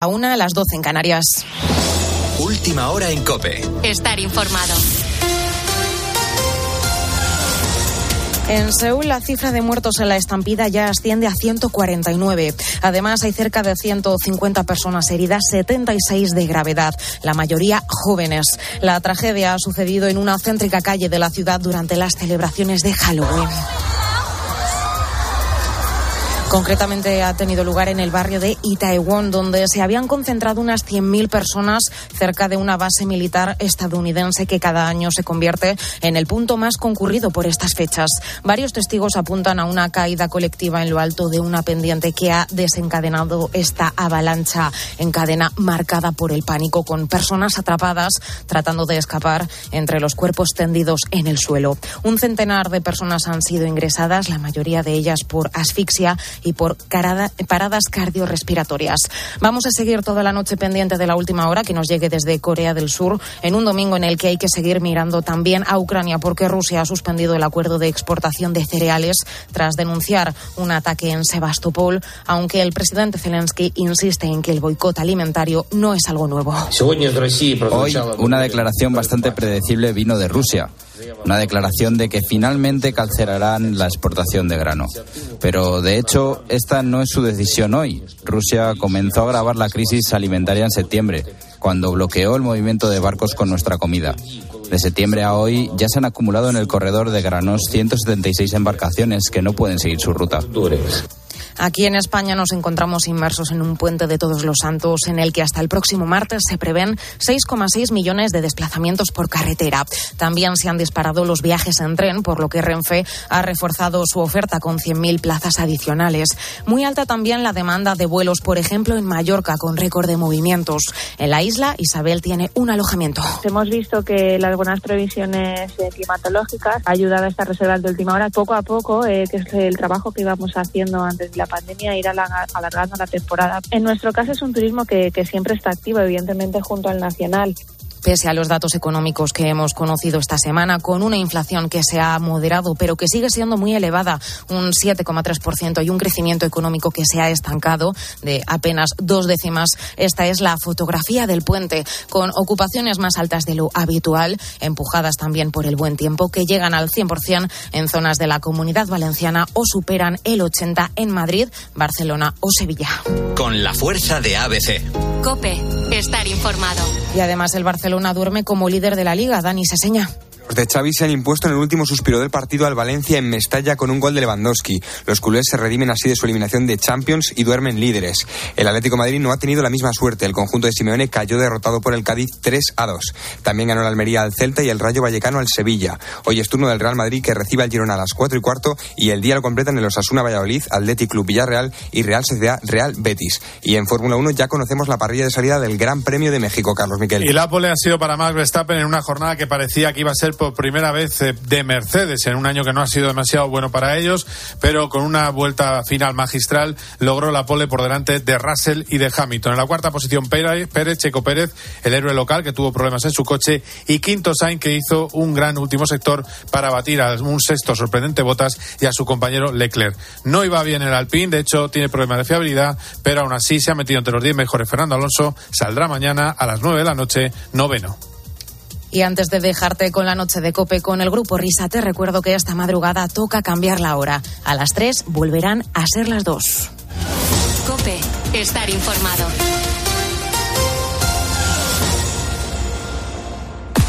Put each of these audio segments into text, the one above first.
A una a las 12 en Canarias. Última hora en Cope. Estar informado. En Seúl, la cifra de muertos en la estampida ya asciende a 149. Además, hay cerca de 150 personas heridas, 76 de gravedad, la mayoría jóvenes. La tragedia ha sucedido en una céntrica calle de la ciudad durante las celebraciones de Halloween. Concretamente ha tenido lugar en el barrio de Itaewon, donde se habían concentrado unas 100.000 personas cerca de una base militar estadounidense que cada año se convierte en el punto más concurrido por estas fechas. Varios testigos apuntan a una caída colectiva en lo alto de una pendiente que ha desencadenado esta avalancha en cadena marcada por el pánico, con personas atrapadas tratando de escapar entre los cuerpos tendidos en el suelo. Un centenar de personas han sido ingresadas, la mayoría de ellas por asfixia y por paradas cardiorrespiratorias. Vamos a seguir toda la noche pendiente de la última hora que nos llegue desde Corea del Sur en un domingo en el que hay que seguir mirando también a Ucrania porque Rusia ha suspendido el acuerdo de exportación de cereales tras denunciar un ataque en Sebastopol, aunque el presidente Zelensky insiste en que el boicot alimentario no es algo nuevo. Hoy una declaración bastante predecible vino de Rusia. Una declaración de que finalmente cancelarán la exportación de grano. Pero de hecho, esta no es su decisión hoy. Rusia comenzó a agravar la crisis alimentaria en septiembre, cuando bloqueó el movimiento de barcos con nuestra comida. De septiembre a hoy ya se han acumulado en el corredor de granos 176 embarcaciones que no pueden seguir su ruta. Aquí en España nos encontramos inmersos en un puente de todos los santos en el que hasta el próximo martes se prevén 6,6 millones de desplazamientos por carretera. También se han disparado los viajes en tren, por lo que Renfe ha reforzado su oferta con 100.000 plazas adicionales. Muy alta también la demanda de vuelos, por ejemplo, en Mallorca, con récord de movimientos. En la isla, Isabel tiene un alojamiento. Hemos visto que las buenas previsiones climatológicas ayudan a estas reservas de última hora. Poco a poco, eh, que es el trabajo que íbamos haciendo antes de la pandemia ir alargando la temporada. En nuestro caso es un turismo que, que siempre está activo, evidentemente junto al nacional pese a los datos económicos que hemos conocido esta semana, con una inflación que se ha moderado, pero que sigue siendo muy elevada, un 7,3%, y un crecimiento económico que se ha estancado de apenas dos décimas. Esta es la fotografía del puente, con ocupaciones más altas de lo habitual, empujadas también por el buen tiempo, que llegan al 100% en zonas de la comunidad valenciana o superan el 80% en Madrid, Barcelona o Sevilla. Con la fuerza de ABC. Cope, estar informado. Y además el Barcelona Barcelona duerme como líder de la liga. Dani Seseña. Los de Xavi se han impuesto en el último suspiro del partido al Valencia en Mestalla con un gol de Lewandowski. Los culés se redimen así de su eliminación de Champions y duermen líderes. El Atlético Madrid no ha tenido la misma suerte. El conjunto de Simeone cayó derrotado por el Cádiz 3 a 2. También ganó la Almería al Celta y el Rayo Vallecano al Sevilla. Hoy es turno del Real Madrid que recibe al Girona a las 4 y cuarto y el día lo completan en los Asuna Valladolid, Athletic Club Villarreal y Real Sociedad Real Betis. Y en Fórmula 1 ya conocemos la parrilla de salida del Gran Premio de México, Carlos Miquel. Y la pole ha sido para Max Verstappen en una jornada que parecía que iba a ser por primera vez de Mercedes en un año que no ha sido demasiado bueno para ellos, pero con una vuelta final magistral logró la pole por delante de Russell y de Hamilton. En la cuarta posición Pérez, Checo Pérez, el héroe local que tuvo problemas en su coche, y quinto Sainz que hizo un gran último sector para batir a un sexto sorprendente Botas y a su compañero Leclerc. No iba bien el Alpine, de hecho tiene problemas de fiabilidad, pero aún así se ha metido entre los 10 mejores. Fernando Alonso saldrá mañana a las 9 de la noche, noveno. Y antes de dejarte con la noche de cope con el grupo Risa, te recuerdo que esta madrugada toca cambiar la hora. A las 3 volverán a ser las 2. Cope, estar informado.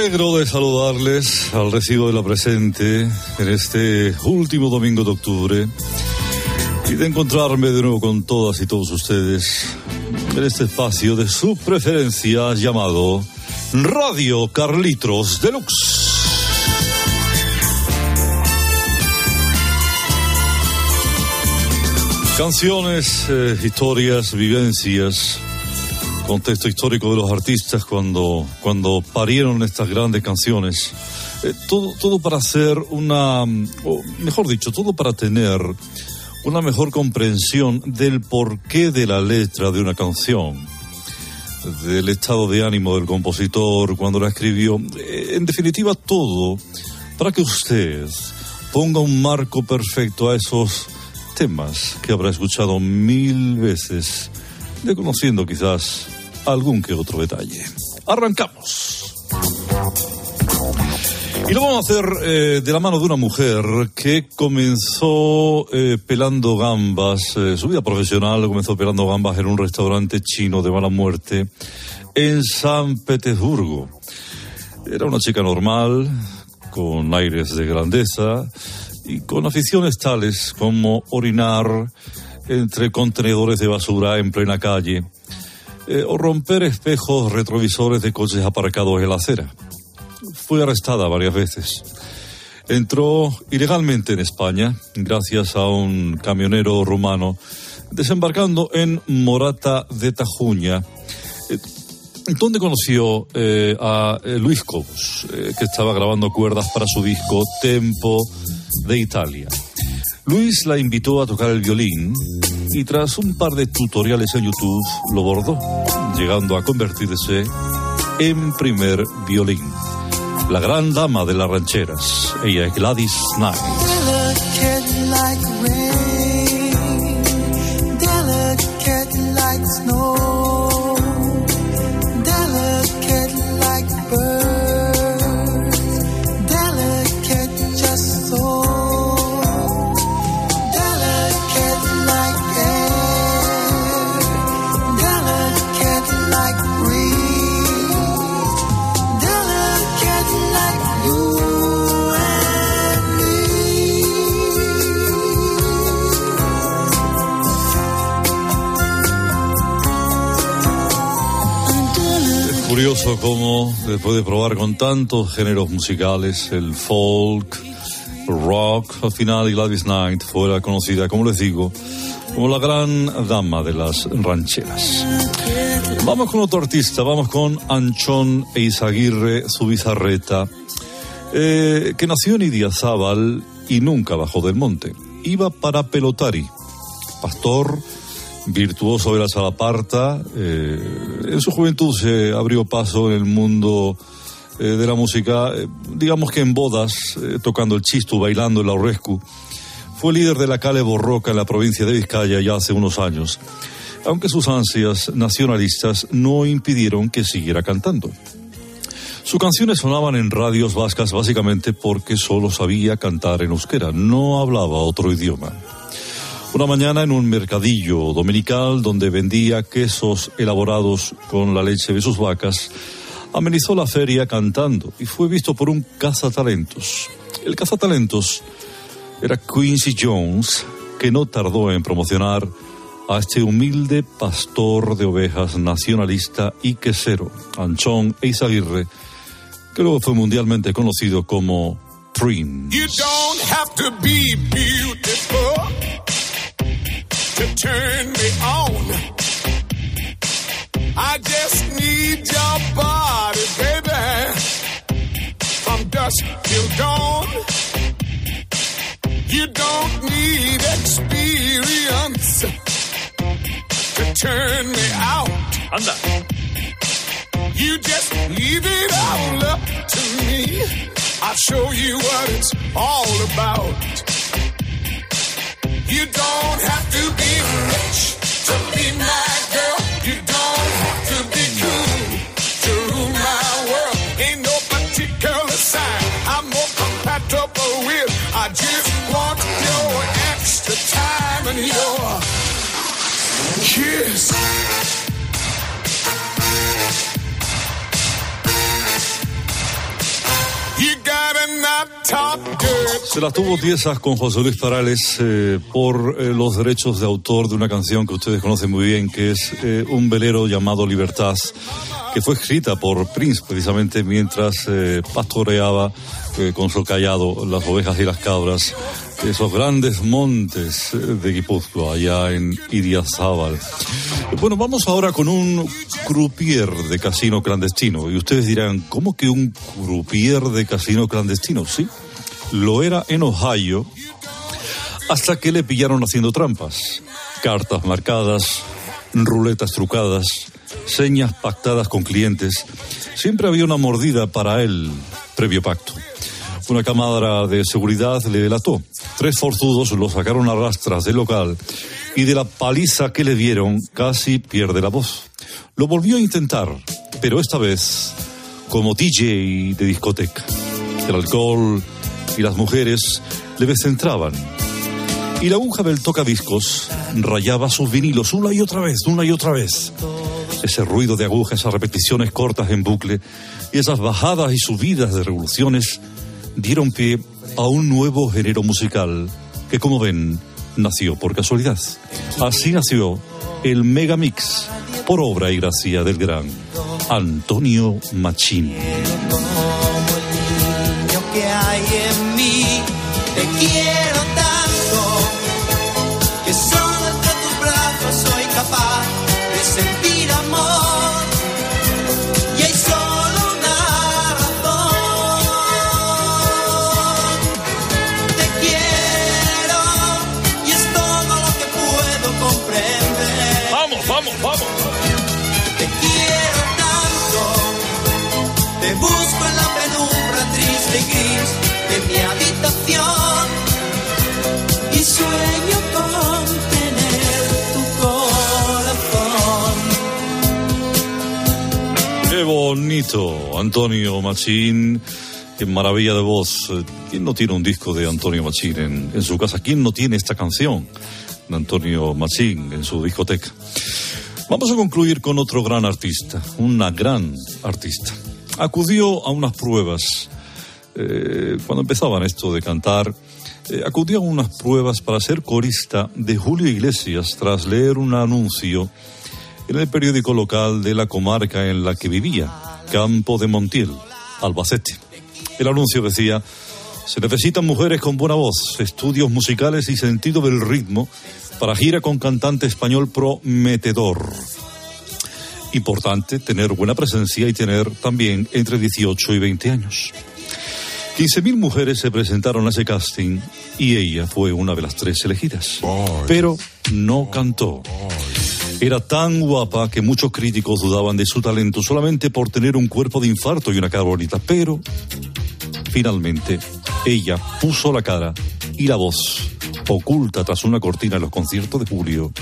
Alegro de saludarles al recibo de la presente en este último domingo de octubre y de encontrarme de nuevo con todas y todos ustedes en este espacio de su preferencia llamado Radio Carlitos Deluxe. Canciones, eh, historias, vivencias contexto histórico de los artistas cuando, cuando parieron estas grandes canciones. Eh, todo, todo para hacer una, o mejor dicho, todo para tener una mejor comprensión del porqué de la letra de una canción, del estado de ánimo del compositor cuando la escribió. Eh, en definitiva, todo para que usted ponga un marco perfecto a esos temas que habrá escuchado mil veces, desconociendo quizás algún que otro detalle. Arrancamos. Y lo vamos a hacer eh, de la mano de una mujer que comenzó eh, pelando gambas, eh, su vida profesional comenzó pelando gambas en un restaurante chino de mala muerte en San Petersburgo. Era una chica normal, con aires de grandeza y con aficiones tales como orinar entre contenedores de basura en plena calle eh, o romper espejos retrovisores de coches aparcados en la acera. Fue arrestada varias veces. Entró ilegalmente en España gracias a un camionero rumano desembarcando en Morata de Tajuña, eh, donde conoció eh, a Luis Cobos, que estaba grabando cuerdas para su disco Tempo de Italia. Luis la invitó a tocar el violín y tras un par de tutoriales en YouTube lo bordó, llegando a convertirse en primer violín. La gran dama de las rancheras, ella es Gladys Knight. Curioso cómo, después de probar con tantos géneros musicales, el folk, rock, al final Gladys Knight fuera conocida, como les digo, como la gran dama de las rancheras. Vamos con otro artista, vamos con Anchón Eizaguirre, su bizarreta, eh, que nació en Idiazábal y nunca bajó del monte. Iba para Pelotari, pastor, virtuoso de la salaparta. Eh, en su juventud se abrió paso en el mundo eh, de la música, eh, digamos que en bodas, tocando el chistu, bailando el aurrescu. Fue líder de la Cale Borroca en la provincia de Vizcaya ya hace unos años, aunque sus ansias nacionalistas no impidieron que siguiera cantando. Sus canciones sonaban en radios vascas básicamente porque solo sabía cantar en euskera, no hablaba otro idioma. Una mañana en un mercadillo dominical donde vendía quesos elaborados con la leche de sus vacas, amenizó la feria cantando y fue visto por un cazatalentos. El cazatalentos era Quincy Jones, que no tardó en promocionar a este humilde pastor de ovejas nacionalista y quesero, Anchón Eizaguirre, que luego fue mundialmente conocido como Prince. To turn me on. I just need your body, baby, from dusk till dawn. You don't need experience to turn me out. Anda. You just leave it all up to me. I'll show you what it's all about. You don't have to be rich to be my girl. You don't have to be cool to rule my world. Ain't no particular sign I'm more compatible with. I just want your extra time and your kiss. Se la tuvo tiesas con José Luis Parales eh, por eh, los derechos de autor de una canción que ustedes conocen muy bien, que es eh, Un velero llamado Libertad, que fue escrita por Prince precisamente mientras pastoreaba con su callado las ovejas y las cabras esos grandes montes de Guipúzcoa, allá en Idiazábal. Bueno, vamos ahora con un croupier de casino clandestino. Y ustedes dirán, ¿cómo que un croupier de casino clandestino? Sí, lo era en Ohio hasta que le pillaron haciendo trampas. Cartas marcadas, ruletas trucadas, señas pactadas con clientes. Siempre había una mordida para él, previo pacto. Una cámara de seguridad le delató. Tres forzudos lo sacaron a rastras del local y de la paliza que le dieron casi pierde la voz. Lo volvió a intentar, pero esta vez como DJ de discoteca. El alcohol y las mujeres le descentraban. Y la aguja del tocadiscos rayaba sus vinilos una y otra vez, una y otra vez. Ese ruido de aguja, esas repeticiones cortas en bucle y esas bajadas y subidas de revoluciones dieron pie a un nuevo género musical que, como ven, nació por casualidad. Así nació el Megamix, por obra y gracia del gran Antonio Machín. Bonito, Antonio Machín. Qué maravilla de voz. ¿Quién no tiene un disco de Antonio Machín en, su casa? ¿Quién no tiene esta canción de Antonio Machín en su discoteca? Vamos a concluir con otro gran artista, una gran artista. Acudió a unas pruebas eh, cuando empezaban esto de cantar. Eh, acudió a unas pruebas para ser corista de Julio Iglesias tras leer un anuncio en el periódico local de la comarca en la que vivía, Campo de Montiel, Albacete. El anuncio decía, se necesitan mujeres con buena voz, estudios musicales y sentido del ritmo para gira con cantante español prometedor. Importante tener buena presencia y tener también entre 18 y 20 años. 15.000 mujeres se presentaron a ese casting y ella fue una de las tres elegidas. Pero no cantó. Era tan guapa que muchos críticos dudaban de su talento solamente por tener un cuerpo de infarto y una cara bonita. Pero, finalmente, ella puso la cara y la voz oculta tras una cortina en los conciertos de Julio.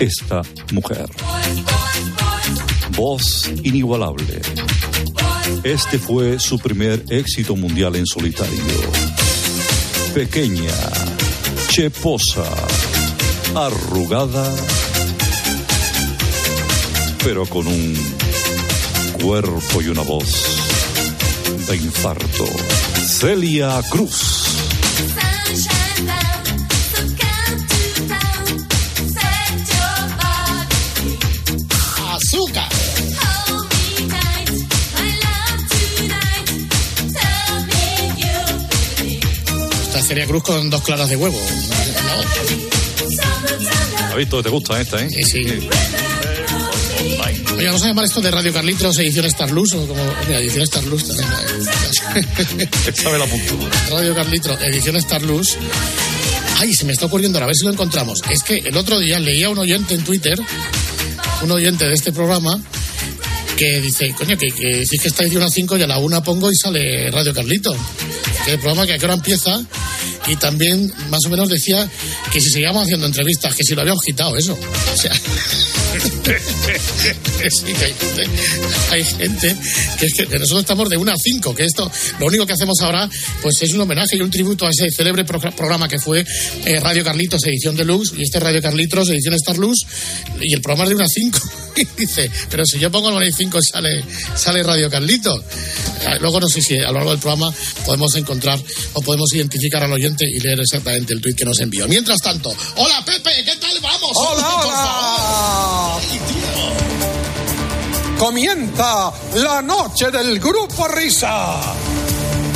Esta mujer. Voz inigualable. Este fue su primer éxito mundial en solitario. Pequeña, cheposa, arrugada pero con un cuerpo y una voz de infarto. Celia Cruz. Azúcar. Esta Celia Cruz con dos claras de huevo. ¿Has visto? ¿Te gusta esta, eh? Sí, sí. Oye, vamos a llamar esto de Radio Carlitos edición Starlus o como. Mira, edición Starlus también. Sabe la punto. Radio Carlitos, edición Starlus. Ay, se me está ocurriendo, a ver si lo encontramos. Es que el otro día leía un oyente en Twitter, un oyente de este programa, que dice, coño, que, que que está edición a 5 y a la una pongo y sale Radio Carlito. Que el programa que a qué hora empieza y también más o menos decía que si seguíamos haciendo entrevistas, que si lo habíamos quitado eso. O sea, sí, que hay gente, hay gente que es que nosotros estamos de 1 a 5, que esto, lo único que hacemos ahora, pues es un homenaje y un tributo a ese célebre pro- programa que fue eh, Radio Carlitos, edición de Luz, y este Radio Carlitos, edición Star Luz, y el programa es de 1 a 5. Y dice, pero si yo pongo el 1 a 5 sale, sale Radio Carlitos. Eh, Luego no sé si a lo largo del programa podemos encontrar o podemos identificar al oyente y leer exactamente el tuit que nos envió. Mientras tanto, hola Pepe, ¿qué tal vamos? Hola, Por hola. favor. Comienza la noche del grupo Risa.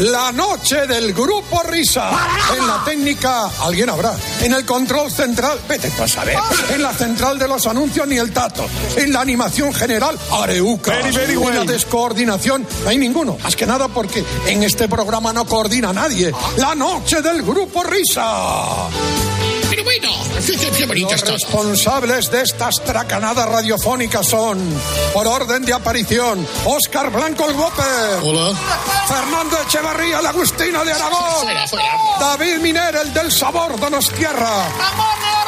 La noche del grupo Risa. En la técnica, alguien habrá. En el control central, vete a saber. En la central de los anuncios, ni el tato. En la animación general, Areuca. Very, very En la descoordinación, no hay ninguno. Más que nada porque en este programa no coordina nadie. La noche del grupo Risa. Pero bueno, qué, bonito Los todo. responsables de estas tracanadas radiofónicas son, por orden de aparición, Óscar Blanco el Whopper. Hola. Fernando Echevarría, el Agustino de Aragón. Fuera, fuera. David Miner, el del sabor Donostierra.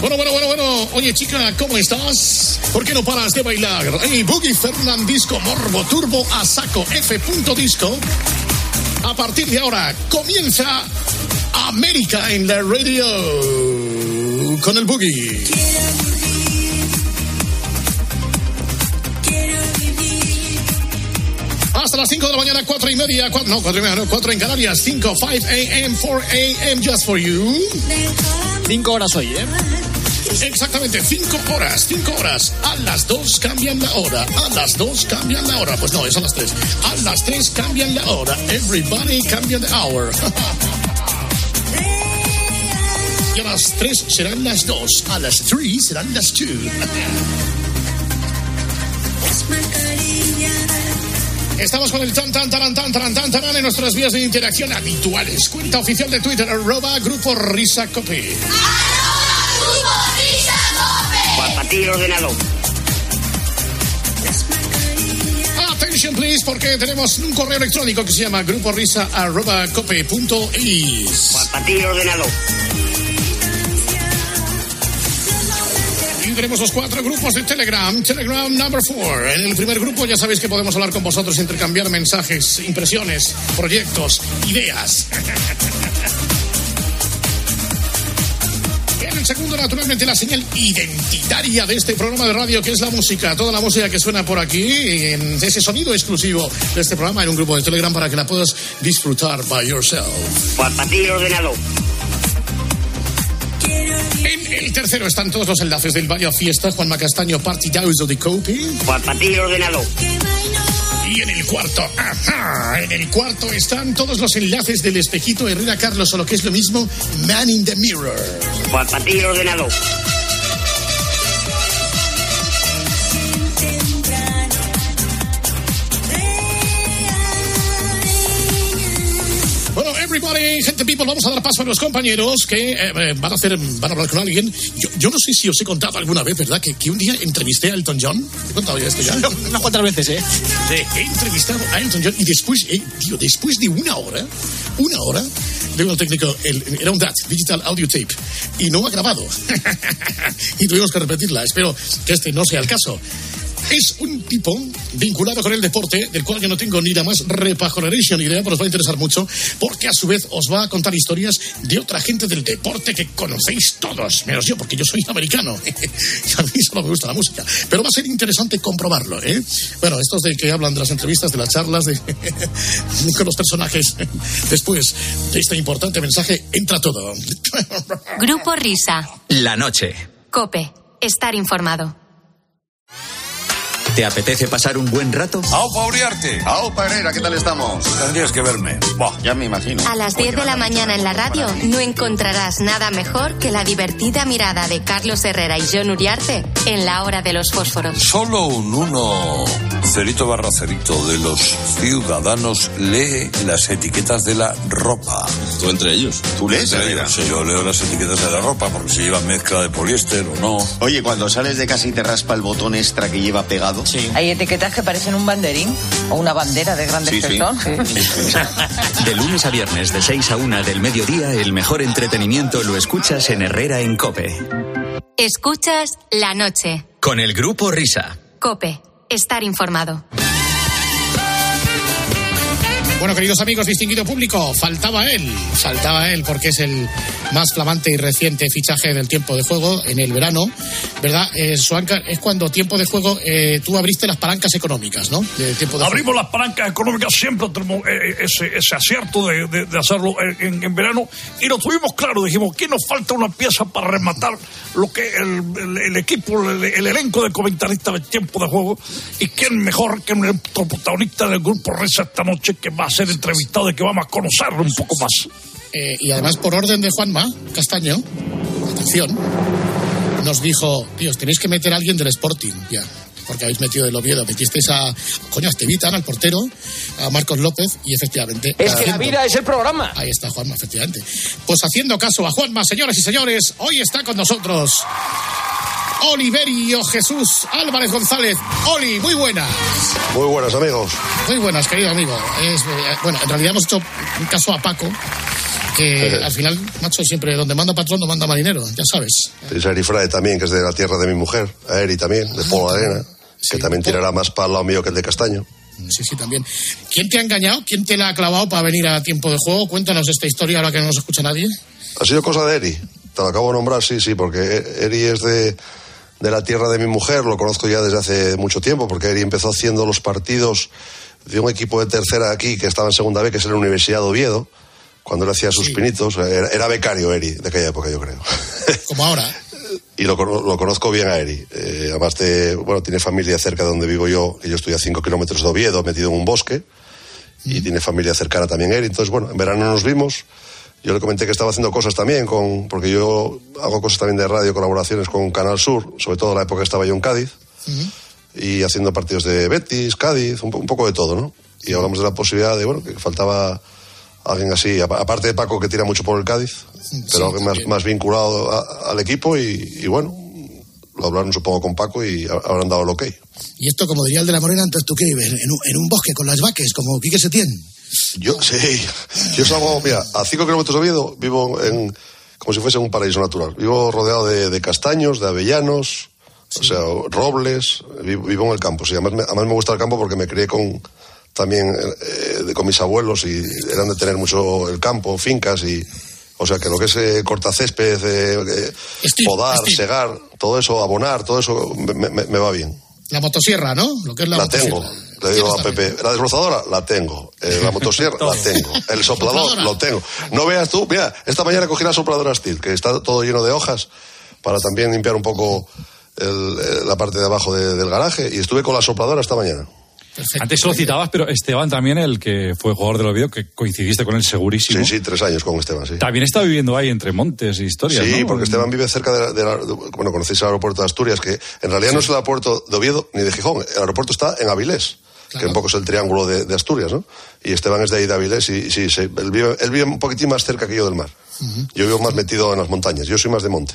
Bueno, bueno, bueno, bueno. Oye, chica, ¿cómo estás? ¿Por qué no paras de bailar? Hey, Boogie Fernandisco Morbo Turbo a saco F. Disco. A partir de ahora comienza América en la radio con el Boogie. Hasta las 5 de la mañana, 4 y media, cuatro- no, 4 y media, no, 4 en Canarias, 5, 5 a.m., 4 a.m. just for you. 5 horas hoy, ¿eh? Exactamente, 5 horas, 5 horas. A las 2 cambian la hora, a las 2 cambian la hora. Pues no, es a las 3. A las 3 cambian la hora. Everybody cambia the hour. Y a las 3 serán las 2. A las 3 serán las 2. Estamos con el tan tan tan tan tan tan tan en nuestras vías de interacción habituales. Cuenta oficial de Twitter, arroba Grupo Risa Copy. Para ti ordenado. Attention please, porque tenemos un correo electrónico que se llama grupo risa arroba cope punto ordenado. Tenemos los cuatro grupos de Telegram. Telegram number four. En el primer grupo ya sabéis que podemos hablar con vosotros, intercambiar mensajes, impresiones, proyectos, ideas. En el segundo, naturalmente, la señal identitaria de este programa de radio, que es la música. Toda la música que suena por aquí, en ese sonido exclusivo de este programa en un grupo de Telegram para que la puedas disfrutar by yourself. Para ti. En el tercero están todos los enlaces del Valle Fiesta, Juanma Castaño, Partidazo de Copi. Para ti ordenado. Y en el cuarto, ajá, en el cuarto están todos los enlaces del espejito Herrera Carlos, o lo que es lo mismo, Man in the Mirror. Para ti ordenado. Gente people, vamos a dar paso a los compañeros que eh, eh, van a hacer, van a hablar con alguien. Yo, yo no sé si os he contado alguna vez, ¿verdad? Que, que un día entrevisté a Elton John. ¿He contado ya esto ya? Unas cuantas veces, ¿eh? He entrevistado a Elton John y después, eh, tío, después de una hora, una hora, le digo al técnico, el- era un DAT, Digital Audio Tape, y no ha grabado. y tuvimos que repetirla. Espero que este no sea el caso. Es un tipo vinculado con el deporte, del cual yo no tengo ni la más repajoneration idea, pero os va a interesar mucho, porque a su vez os va a contar historias de otra gente del deporte que conocéis todos, menos yo, porque yo soy americano. y a mí solo me gusta la música. Pero va a ser interesante comprobarlo, ¿eh? Bueno, estos de que hablan de las entrevistas, de las charlas, de con los personajes. Después de este importante mensaje, entra todo. Grupo Risa. La noche. Cope. Estar informado. ¿Te apetece pasar un buen rato? ¡Aupa Uriarte! ¡Aupa Herrera! ¿Qué tal estamos? Tendrías que verme. Buah, ya me imagino. A las 10 de la mañana en la radio no encontrarás nada mejor que la divertida mirada de Carlos Herrera y John Uriarte en la hora de los fósforos. Solo un uno, cerito barra cerito, de los ciudadanos lee las etiquetas de la ropa. ¿Tú entre ellos? ¿Tú lees? Sí, yo leo las etiquetas de la ropa porque si lleva mezcla de poliéster o no. Oye, cuando sales de casa y te raspa el botón extra que lleva pegado. Hay etiquetas que parecen un banderín o una bandera de grandes Sí. De lunes a viernes, de 6 a 1 del mediodía, el mejor entretenimiento lo escuchas en Herrera en Cope. Escuchas la noche. Con el grupo Risa. Cope. Estar informado. Bueno, queridos amigos, distinguido público, faltaba él, faltaba él porque es el más flamante y reciente fichaje del tiempo de juego en el verano, ¿verdad? Eh, Suanca, es cuando tiempo de juego eh, tú abriste las palancas económicas, ¿no? De tiempo de Abrimos las palancas económicas, siempre tenemos eh, ese, ese acierto de, de- de hacerlo en, en verano y lo tuvimos claro, dijimos, ¿qué nos falta una pieza para rematar lo que el, el- el equipo, el, el elenco de comentaristas del tiempo de juego? ¿Y quién mejor que nuestro protagonista del grupo Reza esta noche que a ser entrevistado y que vamos a conocerlo un poco más? Eh, y además por orden de Juanma Castaño, atención, nos dijo, tíos, tenéis que meter a alguien del Sporting, ya. Porque habéis metido del Oviedo, metisteis a, coño, a Estevitan, al portero, a Marcos López, y efectivamente. Es que la vida es el programa. Ahí está Juanma, efectivamente. Pues haciendo caso a Juanma, señoras y señores, hoy está con nosotros Oliverio Jesús Álvarez González. Oli, muy buenas. Muy buenas, amigos. Muy buenas, querido amigo. Es, eh, bueno, en realidad hemos hecho un caso a Paco, que al final, macho, siempre donde manda patrón no manda marinero, ya sabes. Tenéis a Eri Frae también, que es de la tierra de mi mujer. A Eri también, de Polo Arena, que también tirará más para el lado mío que el de Castaño. Sí, sí, también. ¿Quién te ha engañado? ¿Quién te la ha clavado para venir a tiempo de juego? Cuéntanos esta historia ahora que no nos escucha nadie. Ha sido cosa de Eri. Te lo acabo de nombrar, sí, sí, porque Eri es de, de la tierra de mi mujer, lo conozco ya desde hace mucho tiempo, porque Eri empezó haciendo los partidos de un equipo de tercera aquí que estaba en segunda B, que es la Universidad de Oviedo, cuando él hacía sus pinitos. Era, era becario Eri de aquella época, yo creo. Como ahora. y lo, cono- lo conozco bien a Eri. Eh, además, de, bueno, tiene familia cerca de donde vivo yo, que yo estoy a 5 kilómetros de Oviedo, metido en un bosque, y tiene familia cercana también Eri. Entonces, bueno, en verano nos vimos. Yo le comenté que estaba haciendo cosas también, con, porque yo hago cosas también de radio, colaboraciones con Canal Sur, sobre todo en la época que estaba yo en Cádiz, y haciendo partidos de Betis, Cádiz, un, un poco de todo, ¿no? Y hablamos de la posibilidad de, bueno, que faltaba alguien así, apa- aparte de Paco que tira mucho por el Cádiz, pero alguien más, más vinculado a- al equipo y, y bueno, lo hablaron supongo con Paco y ha- habrán dado el ok. Y esto, como diría el de la Morena, entonces tú qué vives en un, en un bosque con las vaques, como Quique Setién. Yo, sí, yo salgo, mira, a 5 kilómetros de Oviedo vivo en, como si fuese un paraíso natural. Vivo rodeado de, de castaños, de avellanos, o sea, robles, vivo, vivo en el campo. Sí, además, me, además me gusta el campo porque me crié con, también eh, de- con mis abuelos y eran de tener mucho el campo, fincas y... O sea, que lo que es eh, cortacésped, eh, eh, podar, segar, todo eso, abonar, todo eso me, me- me va bien. La motosierra, ¿no? Lo que es la, La motosierra. tengo, le digo a Pepe. La desbrozadora, la tengo. Eh, la motosierra, la tengo. El soplador, lo tengo. No veas tú, mira, esta mañana cogí la sopladora Steel, que está todo lleno de hojas, para también limpiar un poco el- eh, la parte de abajo de- del garaje, y estuve con la sopladora esta mañana. Antes lo citabas, pero Esteban también, el que fue jugador del Oviedo, que coincidiste con él segurísimo. Sí, sí, tres años con Esteban, sí. También está viviendo ahí entre montes y historias, Sí, ¿no? porque Esteban vive cerca de la, de la- de- bueno, conocéis el aeropuerto de Asturias, que en realidad no es el aeropuerto de Oviedo ni de Gijón, el aeropuerto está en Avilés, que un poco es el triángulo de, de Asturias, ¿no? Y Esteban es de ahí de Avilés y, sí, sí, él, vive, él vive un poquitín más cerca que yo del mar. Yo vivo más metido en las montañas, yo soy más de monte.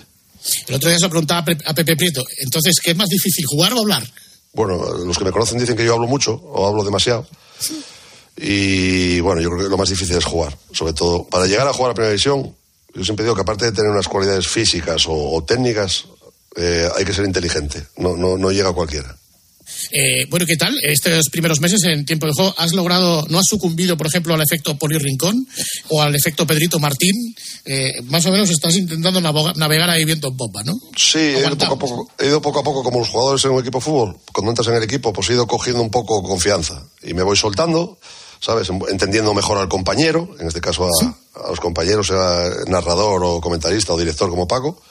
El otro día se lo preguntaba a Pe- a Pepe Prieto. Entonces, ¿qué es más difícil, jugar o hablar? Bueno, los que me conocen dicen que yo hablo mucho o hablo demasiado. Y bueno, yo creo que lo más difícil es jugar. Sobre todo, para llegar a jugar a Primera División, yo siempre digo que aparte de tener unas cualidades físicas o, o técnicas, eh, hay que ser inteligente. No, no, no llega cualquiera. Eh, bueno, ¿qué tal? Estos primeros meses en tiempo de juego, ¿has logrado, no has sucumbido, por ejemplo, al efecto Poli Rincón o al efecto Pedrito Martín? Eh, más o menos estás intentando navegar ahí viento en popa, ¿no? Sí, he ido, poco a poco, he ido poco a poco como los jugadores en un equipo de fútbol. Cuando entras en el equipo, pues he ido cogiendo un poco confianza y me voy soltando, ¿sabes? Entendiendo mejor al compañero, en este caso a, a los compañeros, sea narrador o comentarista o director como Paco.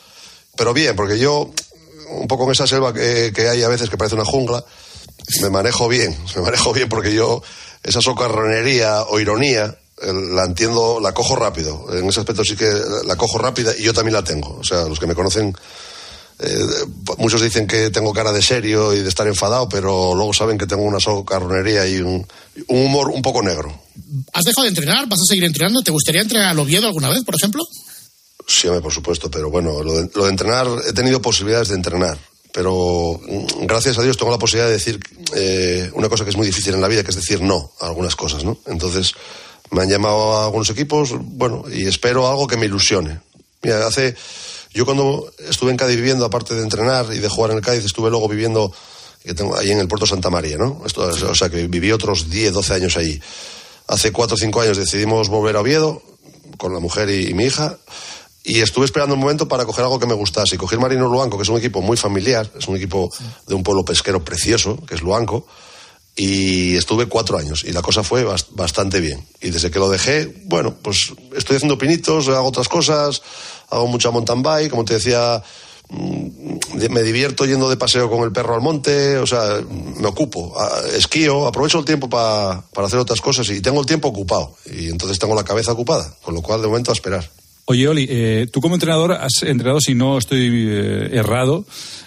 Pero bien, porque yo, un poco en esa selva que, que hay a veces que parece una jungla, me manejo bien, me manejo bien porque yo esa socarronería o ironía eh, la entiendo, la cojo rápido. En ese aspecto sí que la cojo rápida y yo también la tengo. O sea, los que me conocen, eh, muchos dicen que tengo cara de serio y de estar enfadado, pero luego saben que tengo una socarronería y un, un humor un poco negro. ¿Has dejado de entrenar? ¿Vas a seguir entrenando? ¿Te gustaría entrenar al Oviedo alguna vez, por ejemplo? Sí, por supuesto, pero bueno, lo de, lo de entrenar, he tenido posibilidades de entrenar, pero mm, gracias a Dios tengo la posibilidad de decir eh, una cosa que es muy difícil en la vida, que es decir no a algunas cosas, ¿no? Entonces, me han llamado a algunos equipos, bueno, y espero algo que me ilusione. Mira, hace, yo cuando estuve en Cádiz viviendo, aparte de entrenar y de jugar en el Cádiz, estuve luego viviendo que tengo ahí en el puerto Santa María, ¿no? Esto, o sea, que viví otros 10, 12 años allí. Hace 4 o 5 años decidimos volver a Oviedo con la mujer y, y mi hija y estuve esperando un momento para coger algo que me gustase. Y cogí el Marino Luanco, que es un equipo muy familiar, es un equipo de un pueblo pesquero precioso, que es Luanco, y estuve cuatro años y la cosa fue bast- bastante bien. Y desde que lo dejé, bueno, pues estoy haciendo pinitos, hago otras cosas, hago mucha mountain bike, como te decía, mm, me divierto yendo de paseo con el perro al monte, o sea, me ocupo, esquío, aprovecho el tiempo pa- para hacer otras cosas y tengo el tiempo ocupado y entonces tengo la cabeza ocupada, con lo cual de momento a esperar. Oye, Oli, eh, tú como entrenador has entrenado, si no estoy eh, errado,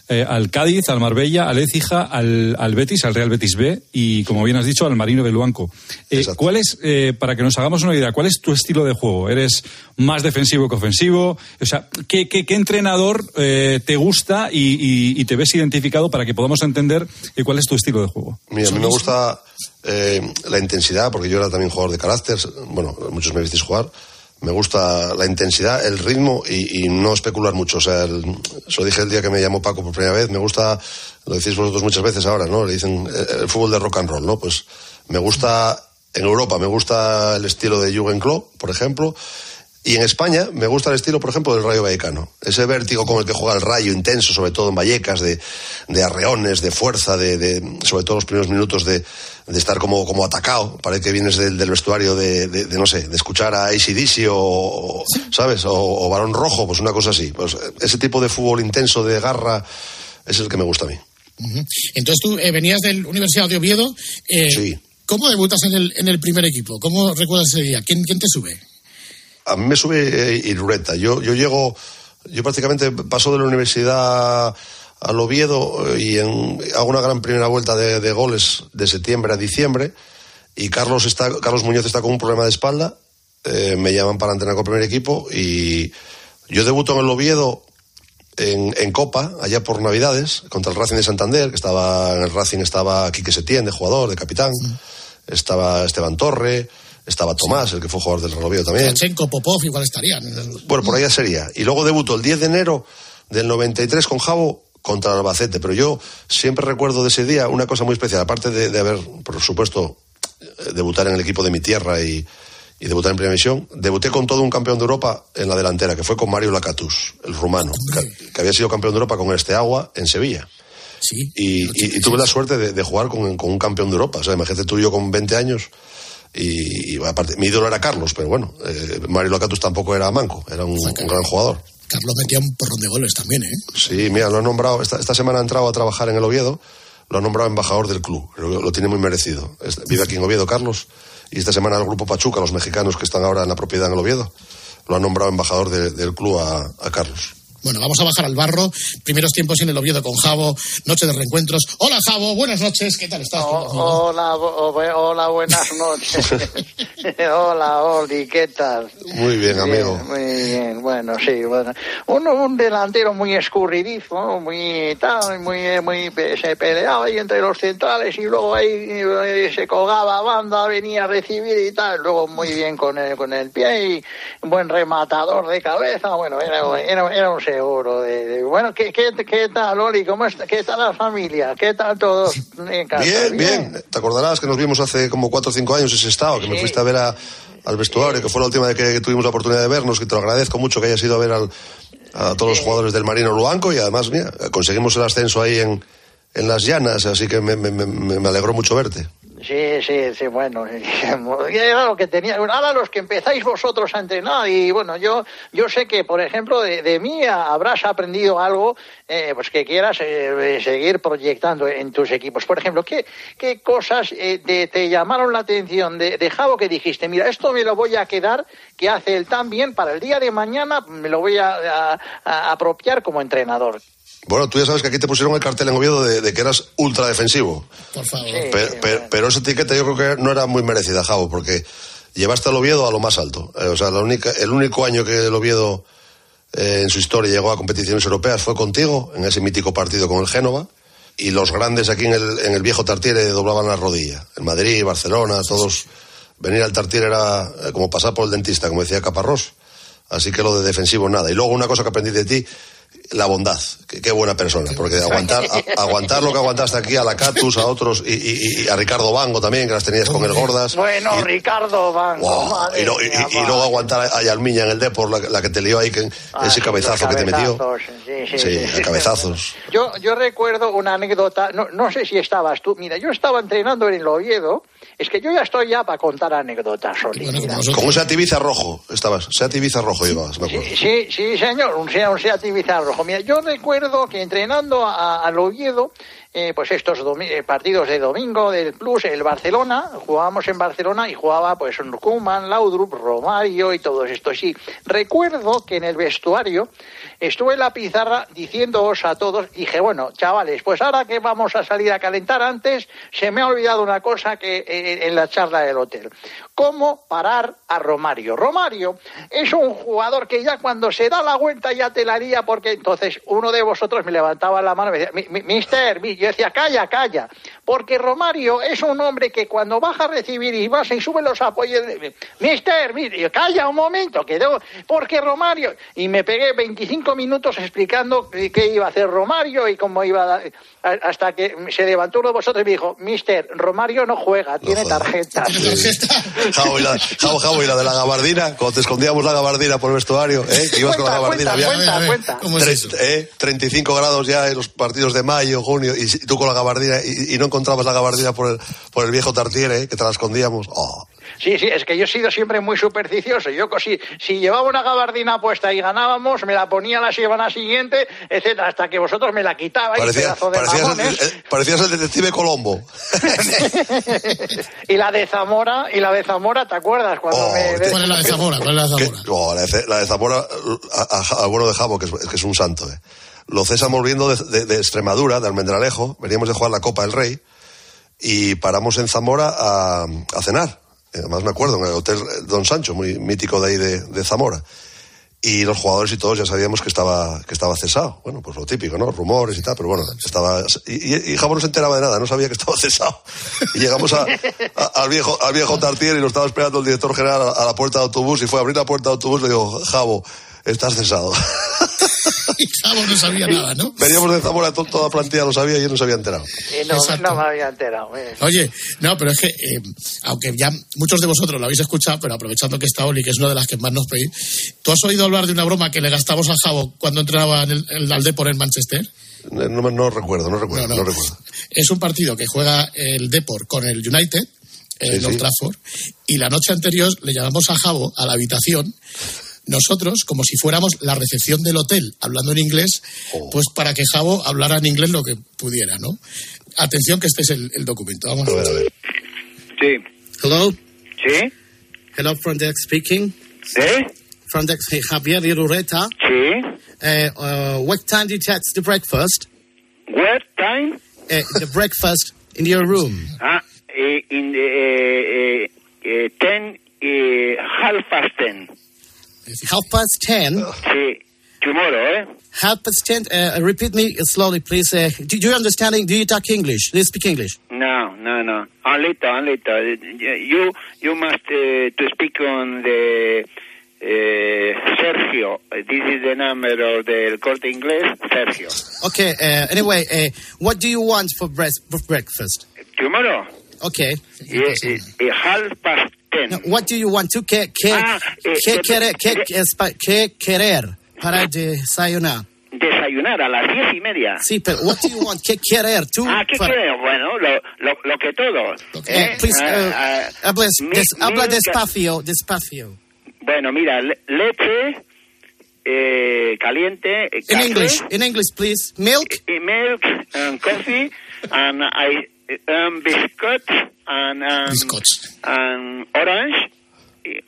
eh, al Cádiz, al Marbella, al Écija, al, al Betis, al Real Betis B y, como bien has dicho, al Marino de Luanco. Eh, ¿Cuál es, eh, para que nos hagamos una idea, cuál es tu estilo de juego? ¿Eres más defensivo que ofensivo? O sea, ¿qué, qué- qué entrenador eh, te gusta y, y- y te ves identificado para que podamos entender eh, cuál es tu estilo de juego? Mira, a mí me gusta eh, la intensidad, porque yo era también jugador de carácter, bueno, muchos me visteis jugar. Me gusta la intensidad, el ritmo y, y no especular mucho. O sea, el, se lo dije el día que me llamó Paco por primera vez. Me gusta, lo decís vosotros muchas veces ahora, ¿no? Le dicen eh, el, fútbol de rock and roll, ¿no? Pues me gusta, en Europa me gusta el estilo de Jürgen Klopp, por ejemplo. Y en España me gusta el estilo, por ejemplo, del Rayo Vallecano. Ese vértigo con el que juega el Rayo, intenso, sobre todo en Vallecas, de, de arreones, de fuerza, de, de- sobre todo los primeros minutos de, de estar como, como atacado. Parece que vienes del, del vestuario de, no sé, de escuchar a ACDC o, o, ¿sabes? O, o Balón Rojo, pues una cosa así. Pues ese tipo de fútbol intenso, de garra, es el que me gusta a mí. Entonces tú eh, venías del Universidad de Oviedo. eh, Sí. ¿Cómo debutas en el, en el primer equipo? ¿Cómo recuerdas ese día? ¿Quién, quién te sube? A mí me sube eh, Irureta. Yo, yo llego, yo prácticamente paso de la universidad al Oviedo eh, y en- hago una gran primera vuelta de, de goles de septiembre a diciembre y Carlos, está, Carlos Muñoz está con un problema de espalda. eh, me llaman para entrenar con el primer equipo y yo debuto en el Oviedo en, en Copa, allá por Navidades, contra el Racing de Santander, que estaba en el Racing estaba Quique Setién, de jugador, de capitán, estaba Esteban Torre, estaba Tomás, el que fue jugador del Real Oviedo también. Zachenko, Popov, igual estarían. Bueno, por allá sería. Y luego debuto el 10 de enero del 93 con Javo contra Albacete. Pero yo siempre recuerdo de ese día una cosa muy especial. Aparte de, de haber, por supuesto, debutar en el equipo de mi tierra y, y debutar en primera división, debuté con todo un campeón de Europa en la delantera, que fue con Mario Lacatus, el rumano, que, que había sido campeón de Europa con este agua en Sevilla. Sí. Y, y- y tuve la suerte de, de jugar con, con un campeón de Europa. O sea, imagínate tú y yo con 20 años. Y, y aparte, mi ídolo era Carlos, pero bueno, eh, Mario Lacatus tampoco era manco, era un, un gran jugador. Carlos metía un porrón de goles también, ¿eh? Sí, mira, lo han nombrado, esta, esta semana ha entrado a trabajar en el Oviedo, lo han nombrado embajador del club, lo, lo tiene muy merecido. Es- vive aquí en Oviedo, Carlos, y esta semana el grupo Pachuca, los mexicanos que están ahora en la propiedad en el Oviedo, lo han nombrado embajador de- del club a, a Carlos. Bueno, vamos a bajar al barro. Primeros tiempos en el Oviedo con Javo, noche de reencuentros. Hola, Javo, buenas noches. ¿Qué tal estás? Hola, bo- hola, buenas noches. hola, Oli, ¿qué tal? Muy bien, amigo. Muy bien, bueno, sí, bueno. Uno, un delantero muy escurridizo, ¿no? muy tal, muy, muy, pe- se peleaba ahí entre los centrales y luego ahí eh, se colgaba banda, venía a recibir y tal, luego muy bien con el, con el pie y buen rematador de cabeza, bueno, era, era, era un seguro. De, de- bueno, ¿qué, qué, qué tal, Oli? ¿Cómo está? ¿Qué tal la familia? ¿Qué tal todo en casa? Bien, bien. Te acordarás que nos vimos hace como cuatro o cinco años ese estado, que me fuiste a ver a- al vestuario, que fue la última vez que tuvimos la oportunidad de vernos, que te lo agradezco mucho que hayas ido a ver al- a todos los jugadores del Marino Luanco y además, mira, conseguimos el ascenso ahí en, en las llanas, así que me, me- me- me alegró mucho verte. Sí, sí, sí, bueno, era lo que tenía. Ahora los que empezáis vosotros a entrenar y bueno, yo yo sé que, por ejemplo, de, de mí habrás aprendido algo eh, pues que quieras eh, seguir proyectando en tus equipos. Por ejemplo, ¿qué, qué cosas eh, de- te llamaron la atención de, Javo que dijiste, mira, esto me lo voy a quedar, que hace él tan bien, para el día de mañana me lo voy a apropiar como entrenador? Bueno, tú ya sabes que aquí te pusieron el cartel en Oviedo de, de que eras ultra defensivo. Por favor. Pe- pe- pero esa etiqueta yo creo que no era muy merecida, Javo, porque llevaste al Oviedo a lo más alto. Eh, o sea, la única, el único año que el Oviedo eh, en su historia llegó a competiciones europeas fue contigo, en ese mítico partido con el Génova. Y los grandes aquí en el, en el viejo Tartiere doblaban la rodilla. En Madrid, Barcelona, todos. Venir al Tartiere era eh, como pasar por el dentista, como decía Caparrós. Así que lo de defensivo, nada. Y luego una cosa que aprendí de ti, la bondad. Qué, qué buena persona. Porque aguantar, a- aguantar lo que aguantaste aquí a la Catus, a otros, y, y- y a Ricardo Bango también, que las tenías con el Gordas. Bueno, Ricardo Banco, Wow, madre y, lo- y- mía, y- y luego aguantar a, a Yalmiña en el Depor, la, la que te lió ahí, que, Ah, ese cabezazo que te metió. cabezazos, Sí, sí, Sí, sí, a sí. cabezazos. Yo, yo recuerdo una anécdota, no, no sé si estabas tú, mira, yo estaba entrenando en el Oviedo, es que yo ya estoy ya para contar anécdotas, mira. Con un Seat Ibiza rojo, estabas. Seat Ibiza rojo llevabas, me acuerdo. Sí, sí, señor, un Seat, un Seat Ibiza rojo. Mira, yo recuerdo que entrenando a- al Oviedo, eh, pues estos eh, partidos de domingo del Plus, el Barcelona, jugábamos en Barcelona y jugaba pues Koeman, Laudrup, Romario y todos estos. Sí, recuerdo que en el vestuario estuve en la pizarra diciéndoos a todos, dije, bueno, chavales, pues ahora que vamos a salir a calentar antes, se me ha olvidado una cosa que eh, en la charla del hotel. ¿Cómo parar a Romario? Romario es un jugador que ya cuando se da la vuelta ya te la haría porque entonces uno de vosotros me levantaba la mano y me decía, "Mi- mi- mister, mi-". yo decía, calla, calla, porque Romario es un hombre que cuando baja a recibir y vas y sube los apoyos, de- mister, mi-". Y yo, calla un momento, que debo, porque Romario, y me pegué 25 minutos explicando qué iba a hacer Romario y cómo iba a dar- a- hasta que se levantó uno de vosotros y me dijo, mister, Romario no juega, tiene tarjetas. Javo, y la, Javo, Javo, y la de la gabardina, cuando te escondíamos la gabardina por el vestuario, ¿eh? que ibas con la Cuenta, gabardina. cuenta, había cuenta, cuenta. tre- eh, 35 grados ya en los partidos de mayo, junio, y, tú con la gabardina, y, y no encontrabas la gabardina por el, por el viejo Tartiere, ¿eh? que te la escondíamos. Oh. Sí, sí, es que yo he sido siempre muy supersticioso. Yo si, si llevaba una gabardina puesta y ganábamos, me la ponía la semana siguiente, etcétera, hasta que vosotros me la quitabais, Parecía- de parecías, el, mamones. eh, parecías el detective Colombo. Y la de Zamora, y la de Zamora, ¿te acuerdas? Cuando me... ¿Cuál es la de Zamora? ¿Cuál es la de Zamora? Oh, la, de, la de Zamora, a- bueno de Javo, que es, que es un santo. ¿eh? Lo cesamos volviendo de, Extremadura, de Almendralejo, veníamos de jugar la Copa del Rey y paramos en Zamora a, a cenar. Eh, Además me acuerdo, en el Hotel Don Sancho, muy mítico de ahí de, Zamora. Y los jugadores y todos ya sabíamos que estaba, que estaba cesado. Bueno, pues lo típico, ¿no? Rumores y tal, pero bueno, estaba... Y, y, no se enteraba de nada, no sabía que estaba cesado. Y llegamos al viejo, al viejo Tartier y lo estaba esperando el director general a, a la puerta de autobús y fue a abrir la puerta de autobús y le digo, Javo, estás cesado. Y Javo no sabía nada, ¿no? Veníamos de Zamora, to- toda plantilla lo sabía y él no se había enterado. No, no me había enterado. eh. Oye, no, pero es que, eh, aunque ya muchos de vosotros lo habéis escuchado, pero aprovechando que está Oli, que es una de las que más nos pedís, ¿tú has oído hablar de una broma que le gastamos a Javo cuando entraba en el, Depor en Manchester? No, no, no recuerdo, no recuerdo, no, recuerdo. Es un partido que juega el Depor con el United en Sí, Old sí. Trafford y la noche anterior le llamamos a Javo a la habitación nosotros como si fuéramos la recepción del hotel, hablando en inglés, oh. pues para que Javo hablara en inglés lo que pudiera, ¿no? Atención que este es el, documento. Vamos a ver, a ver. Sí. Hello. Sí. Hello, Frontex speaking. ¿Eh? Frontex Javier Irureta. Sí. Eh, uh, what time do you take the breakfast? What time? Eh, the breakfast in your room. Ah, eh, in eh, the... 10 Half past ten. Tomorrow, eh? Half past ten. Uh, repeat me slowly, please. Uh, do you understanding? Do you talk English? Do you speak English? No, no, no. A little, a little. You, you must uh, to speak on the eh, Sergio. This is the number of the Corte Inglés, Sergio. Okay. Uh, anyway, uh, what do you want for, breakfast? Tomorrow, Okay. eh, half past ten. No, what do you want to que, que, Ah, eh, que, eh, querer, que, eh, espa- que querer para desayunar? Desayunar a las diez y media. Sí, pero what do you want? ¿Qué querer tú? Ah, ¿qué para- creo? Bueno, lo, lo, lo que todo. Eh, please, Ah, uh, habla, mi- des- habla milk- despacio, despacio. Bueno, mira, le- leche eh, caliente, eh, In café, English, in English, please. Milk. y milk, and coffee, and I, um, biscuit, and, um, and orange,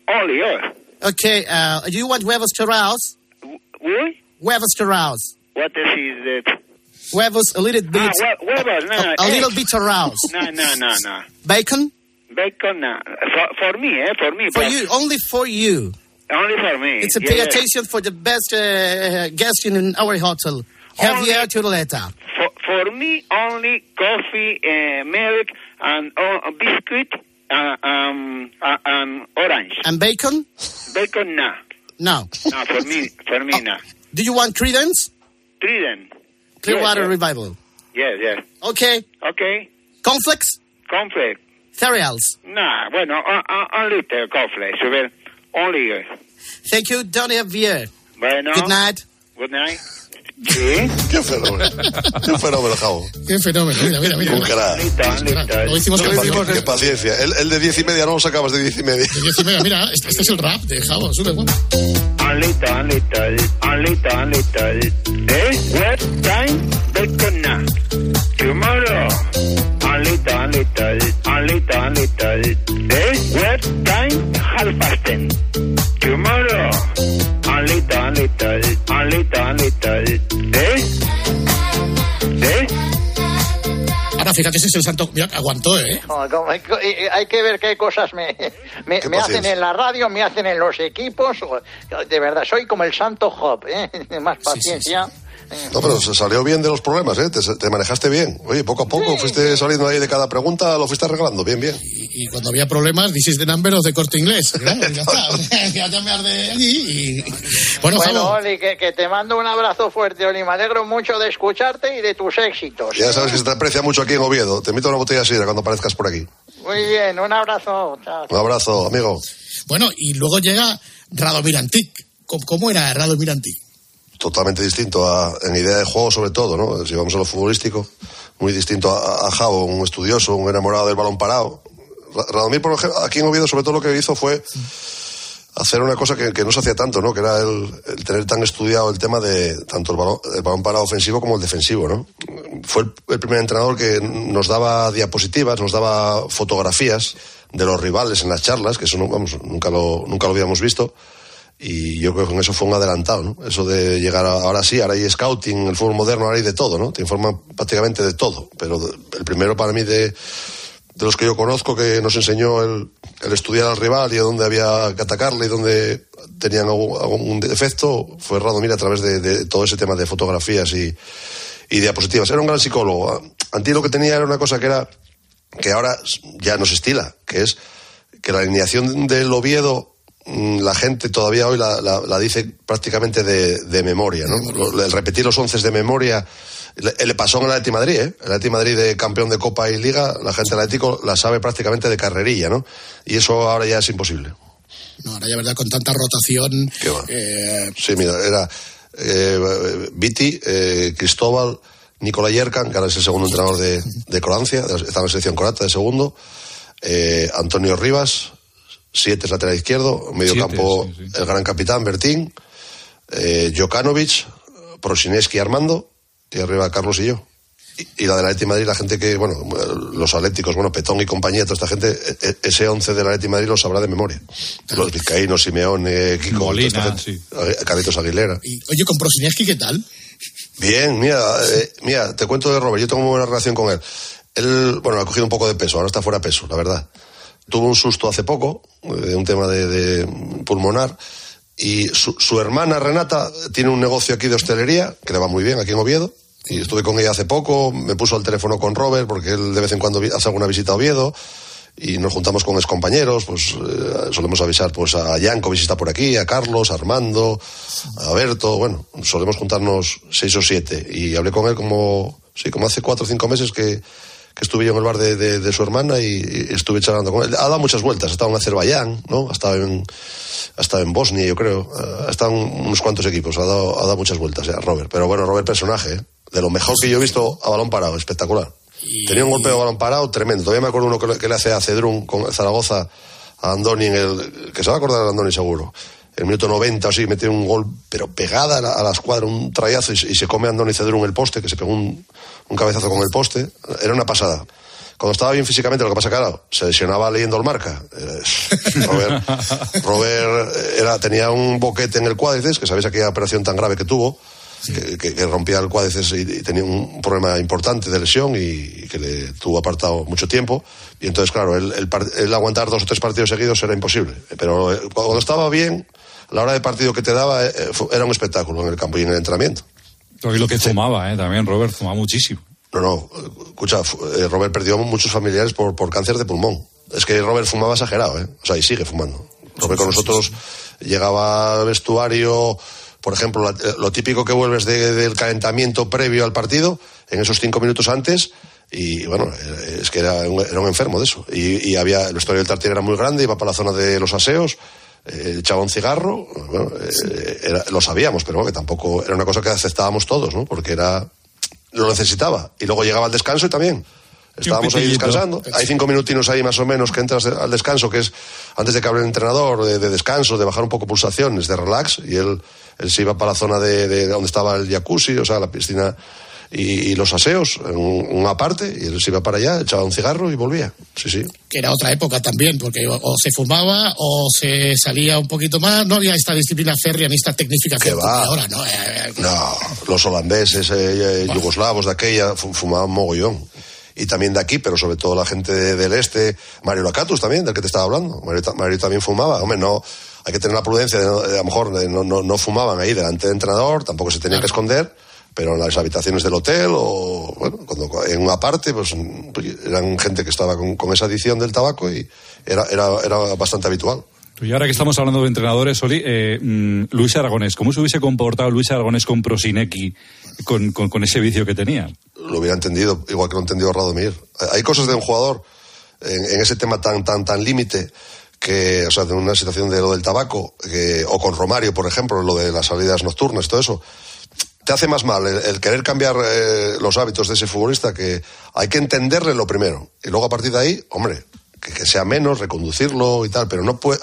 only yours. Okay, uh, do you want huevos churrados? Uy, Huevos churrados. what is it? Huevos, a little bit. Ah, hue- huevos, no. a, a little eggs. bit churrados. No, no, no, no. Bacon? Bacon, no. For, for me, eh, for me. For but you, only for you. Only for me. It's a Yeah, pay attention for the best uh, guest in our hotel. Javier Churleta. For, me, only coffee, uh, milk, and uh, biscuit, uh, um, uh, and orange. And bacon? Bacon, no. No. No, for me, for me, no. Do you want credence? Trident. Clearwater Yes, Revival. Yes, yes. Okay. Okay. Conflicts? Conflict. Cereals. Nah, bueno, uh, uh, only the conflict. So, well, only. uh, Thank you, Don Javier. Bueno. Good night. Good night. Sí. Qué fenómeno. Qué fenómeno, Javo. Qué fenómeno. Mira, mira, mira. Un crack. Lo hicimos Qué, con pa- el qué paciencia. El, el de diez y media no lo sacabas de diez y media. Diez y media, mira, este, este es el rap de Javo, sube, bueno. A little, a little, a little, a little. Eh? What time? Tomorrow. A little, a little, a little, a little. Eh? What time? Half past ten. Tomorrow. Fíjate, ese es el santo. Mira, aguantó, ¿eh? No, hay, hay que ver qué cosas me, me, me hacen en la radio, me hacen en los equipos. De verdad, soy como el santo Job, ¿eh? Más paciencia. No, pero se salió bien de los problemas, ¿eh? Te, te manejaste bien. Oye, poco a poco fuiste saliendo ahí de cada pregunta, lo fuiste arreglando. Bien, bien. Y, y cuando había problemas, dices de number de corte inglés. ¿no? Ya está. Ya cambiar de allí y. Bueno, Bueno. Oli, que, que te mando un abrazo fuerte, Oli. Me alegro mucho de escucharte y de tus éxitos. Ya sabes que se te aprecia mucho aquí en Oviedo. Te invito a una botella de sidra cuando aparezcas por aquí. Muy bien, un abrazo. Chao. Un abrazo, amigo. Bueno, y luego llega Radomir Antic. ¿Cómo, cómo era Radomir Antic? Totalmente distinto en idea de juego, sobre todo, ¿no? Si vamos a lo futbolístico, muy distinto a, a Javo, un estudioso, un enamorado del balón parado. Ra- Radomir, por ejemplo, aquí en Oviedo, sobre todo lo que hizo fue hacer una cosa que, no se hacía tanto, ¿no? Que era el, tener tan estudiado el tema de tanto el balón, el balón parado ofensivo como el defensivo, ¿no? Fue el, el primer entrenador que nos daba diapositivas, nos daba fotografías de los rivales en las charlas, que eso no- vamos, nunca lo, nunca lo habíamos visto. Y yo creo que con eso fue un adelantado, ¿no? Eso de llegar a, ahora sí, ahora hay scouting, el fútbol moderno, ahora hay de todo, ¿no? Te informan prácticamente de todo. Pero el primero para mí de, de los que yo conozco que nos enseñó el, estudiar al rival y a dónde había que atacarle y dónde tenían algún, defecto fue Radomir a través de, todo ese tema de fotografías y, y diapositivas. Era un gran psicólogo. Antí lo que tenía era una cosa que era que ahora ya no se estila, que es que la alineación del Oviedo la gente todavía hoy la, la- la dice prácticamente de, de memoria, ¿no? El repetir los once de memoria le, le pasó en el Atleti Madrid, ¿eh? El Atleti Madrid de campeón de Copa y Liga, la gente del Atlético la sabe prácticamente de carrerilla, ¿no? Y eso ahora ya es imposible. No, ahora ya, ¿verdad? Con tanta rotación. Eh, Sí, mira, era eh, Viti, eh, Cristóbal, Nicolai Yerkan, que ahora es el segundo entrenador de, de Croacia, está en la selección croata de segundo, eh, Antonio Rivas, siete es lateral izquierdo, medio Siete, campo el gran capitán Bertín, eh, Jokanovic, Prosineski Armando, y arriba Carlos y yo. Y, y la del Atleti Madrid, la gente que, bueno, los atléticos, bueno, Petón y compañía, toda esta gente, e- e- ese once del Atleti Madrid lo sabrá de memoria. Los vizcaínos, Simeone, Kiko, toda esta Molina. Carlitos Aguilera. y, oye, con Prosineski, ¿qué tal? Bien, mira, eh, mira, te cuento de Robert, yo tengo muy buena relación con él. Él, bueno, ha cogido un poco de peso, ahora está fuera de peso, la verdad. Tuvo un susto hace poco, eh, un tema de, de pulmonar, y su, su hermana Renata tiene un negocio aquí de hostelería, que le va muy bien aquí en Oviedo, y estuve con ella hace poco, me puso al teléfono con Robert, porque él de vez en cuando hace alguna visita a Oviedo, y nos juntamos con compañeros, pues eh, solemos avisar pues a Jankovic si está por aquí, a Carlos, a Armando, a Berto, bueno, solemos juntarnos seis o siete y hablé con él como, sí, como hace cuatro o cinco meses que, que estuve yo en el bar de, de- de su hermana y, y estuve charlando con él. Ha dado muchas vueltas, ha estado en Azerbaiyán, ¿no? Ha estado en, ha estado en Bosnia, yo creo, ha estado en unos cuantos equipos, ha dado, ha dado muchas vueltas, ya, Robert. Pero bueno, Robert personaje, ¿eh? de lo mejor que yo he visto a balón parado, espectacular. Tenía un golpe de balón parado tremendo. Todavía me acuerdo uno que le, que le hace a Cedrún con Zaragoza a Andoni en el. que se va a acordar de Andoni seguro. El minuto 90 o así, mete un gol, pero pegada a la, a la escuadra, un trayazo y, se- y se come a Andoni Cedrún el poste, que se pegó un, un cabezazo con el poste. Era una pasada. Cuando estaba bien físicamente, lo que pasa que claro, se lesionaba leyendo el marca. Eh, Robert, Robert era, tenía un boquete en el cuádriceps, que sabéis aquella operación tan grave que tuvo, que, que- que rompía el cuádriceps y, y tenía un problema importante de lesión y, y que le tuvo apartado mucho tiempo. Y entonces, claro, par- él aguantar dos o tres partidos seguidos era imposible. Pero eh, cuando estaba bien, la hora de partido que te daba eh, eh, era un espectáculo en el campo y en el entrenamiento. Y lo que fumaba, ¿eh? También, Robert, fumaba muchísimo. No, no, escucha, eh, Robert perdió muchos familiares por, por cáncer de pulmón. Es que Robert fumaba exagerado, ¿eh? O sea, y sigue fumando. Robert con nosotros llegaba al vestuario, por ejemplo, la- lo típico que vuelves de- del calentamiento previo al partido, en esos cinco minutos antes, y bueno, es que era un, era un enfermo de eso. Y, y había, el vestuario del Tartiere era muy grande, iba para la zona de los aseos, eh, echaba un cigarro, bueno, eh, era- lo sabíamos, pero bueno, que tampoco era una cosa que aceptábamos todos, ¿no? Porque era, lo necesitaba. Y luego llegaba al descanso y también. Estábamos ahí descansando. Hay cinco minutinos ahí más o menos que entras al descanso, que es antes de que hable el entrenador, de, de descanso, de bajar un poco pulsaciones, de relax. Y él, él se iba para la zona de, de donde estaba el jacuzzi, o sea, la piscina y, y los aseos, en un- una parte, y él se iba para allá, echaba un cigarro y volvía. Sí, sí. que era otra época también, porque o, se fumaba o se salía un poquito más, no había esta disciplina férrea ni esta tecnificación como ahora, ¿no? Eh, No, los holandeses, eh, eh, yugoslavos de aquella fu- fumaban mogollón. Y también de aquí, pero sobre todo la gente de- del este, Mario Lacatus también, del que te estaba hablando. Mario, Mario también fumaba. Hombre, no, hay que tener la prudencia, de, de a lo mejor no, no, no fumaban ahí delante del entrenador, tampoco se tenían que esconder, pero en las habitaciones del hotel o, bueno, cuando, en una parte, pues eran gente que estaba con, con esa adicción del tabaco y era, era, era bastante habitual. Y ahora que estamos hablando de entrenadores, Oli, eh, mm, Luis Aragonés, ¿cómo se hubiese comportado Luis Aragonés con Prosinecki, con, con, con ese vicio que tenía? lo hubiera entendido, igual que lo entendió Radomir. Hay cosas de un jugador en, en ese tema tan, tan, tan límite que, o sea, de una situación de lo del tabaco, que- o con Romario, por ejemplo, lo de las salidas nocturnas, todo eso, te hace más mal el, querer cambiar eh, los hábitos de ese futbolista que hay que entenderle lo primero. Y luego a partir de ahí, hombre, que, que sea menos, reconducirlo y tal, pero no puede.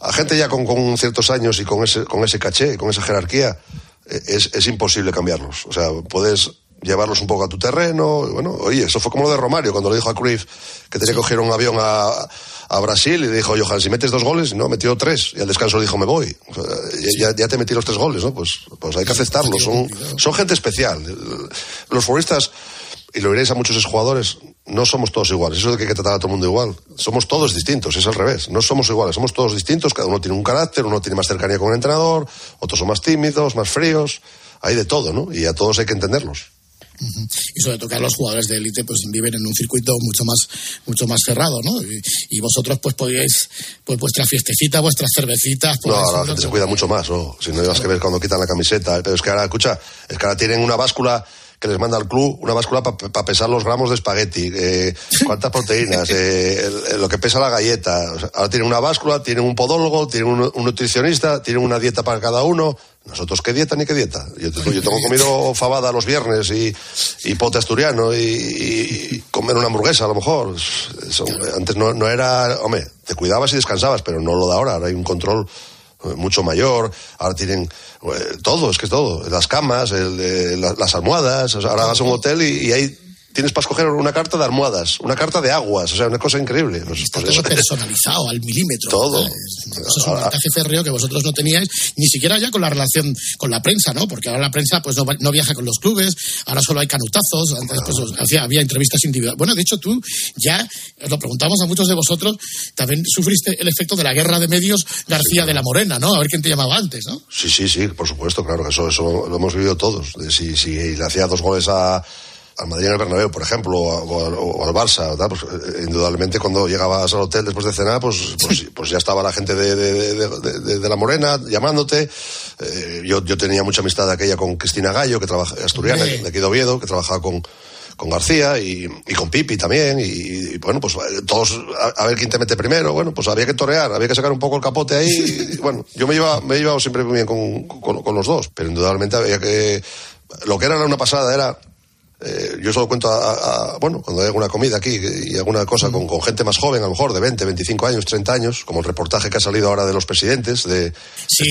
A gente ya con, con ciertos años y con ese, con ese caché, con esa jerarquía, eh, es, es imposible cambiarlos. O sea, puedes llevarlos un poco a tu terreno. bueno, oye, eso fue como lo de Romario, cuando le dijo a Cruyff que tenía que coger un avión a, Brasil y le dijo, Johan, si metes dos goles, no, metió tres. Y al descanso le dijo, me voy. Ya, te metí los tres goles, ¿no? Pues, pues hay que aceptarlos. Son, son gente especial. Los futbolistas, y lo veréis a muchos exjugadores, no somos todos iguales. Eso de que hay que tratar a todo el mundo igual. Somos todos distintos, es al revés. No somos iguales, somos todos distintos. Cada uno tiene un carácter, uno tiene más cercanía con el entrenador, otros son más tímidos, más fríos. Hay de todo, ¿no? Y a todos hay que entenderlos. Y sobre todo que los jugadores de élite pues viven en un circuito mucho más mucho más cerrado, ¿no? Y, y vosotros pues podíais pues vuestra fiestecita, vuestras cervecitas, No, podíais- ahora la gente se cuida mucho más, ¿no? Si no llevas que ver cuando quitan la camiseta. Pero es que ahora, escucha, es que ahora tienen una báscula que les manda al club, una báscula para pesar los gramos de espagueti, eh, cuántas proteínas, eh, el- el- lo que pesa la galleta. O sea, ahora tienen una báscula, tienen un podólogo, tienen un, un nutricionista, tienen una dieta para cada uno. Nosotros, ¿qué dieta ni qué dieta? Yo, yo tengo comido fabada los viernes y, y pote asturiano y, comer una hamburguesa a lo mejor. Antes no, no era, hombre, te cuidabas y descansabas, pero no lo da ahora. Ahora hay un control eh, mucho mayor, ahora tienen eh, todo, es que es todo, las camas, el, la- las almohadas, ahora vas a un hotel y, y ahí tienes para escoger una carta de almohadas, una carta de aguas, o sea, una cosa increíble. Pues- Está pues todo eso- personalizado al milímetro. Todo. Eso es un ventaje férreo que vosotros no teníais, ni siquiera ya con la relación con la prensa, ¿no? Porque ahora la prensa pues no, no viaja con los clubes, ahora solo hay canutazos, antes pues había entrevistas individuales. Bueno, de hecho tú ya, os lo preguntamos a muchos de vosotros, también sufriste el efecto de la guerra de medios García de la Morena, ¿no? A ver quién te llamaba antes, ¿no? Sí, sí, sí, por supuesto, claro, eso, eso lo hemos vivido todos. Si, si le hacía dos goles a, al Madrid en el Bernabéu, por ejemplo, o, a- o al- o al. Pues, eh, indudablemente cuando llegabas al hotel después de cenar, pues, pues, pues ya estaba la gente de, de- de- de- de- de la Morena llamándote. Eh, yo, yo tenía mucha amistad aquella con Cristina Gallo, que trabaja, asturiana, de aquí de Oviedo, que trabajaba con, con García y, y con Pipi también. Y, y, bueno, pues eh, todos a, a ver quién te mete primero. Bueno, pues había que torear, había que sacar un poco el capote ahí. Y, bueno, yo me iba, me he llevado siempre muy bien con, con- con los dos, pero indudablemente había que. Lo que era una pasada era. Eh, yo solo cuento a, a- bueno, cuando hay alguna comida aquí y alguna cosa con, con gente más joven, a lo mejor de 20, 25 años, 30 años, como el reportaje que ha salido ahora de los presidentes, de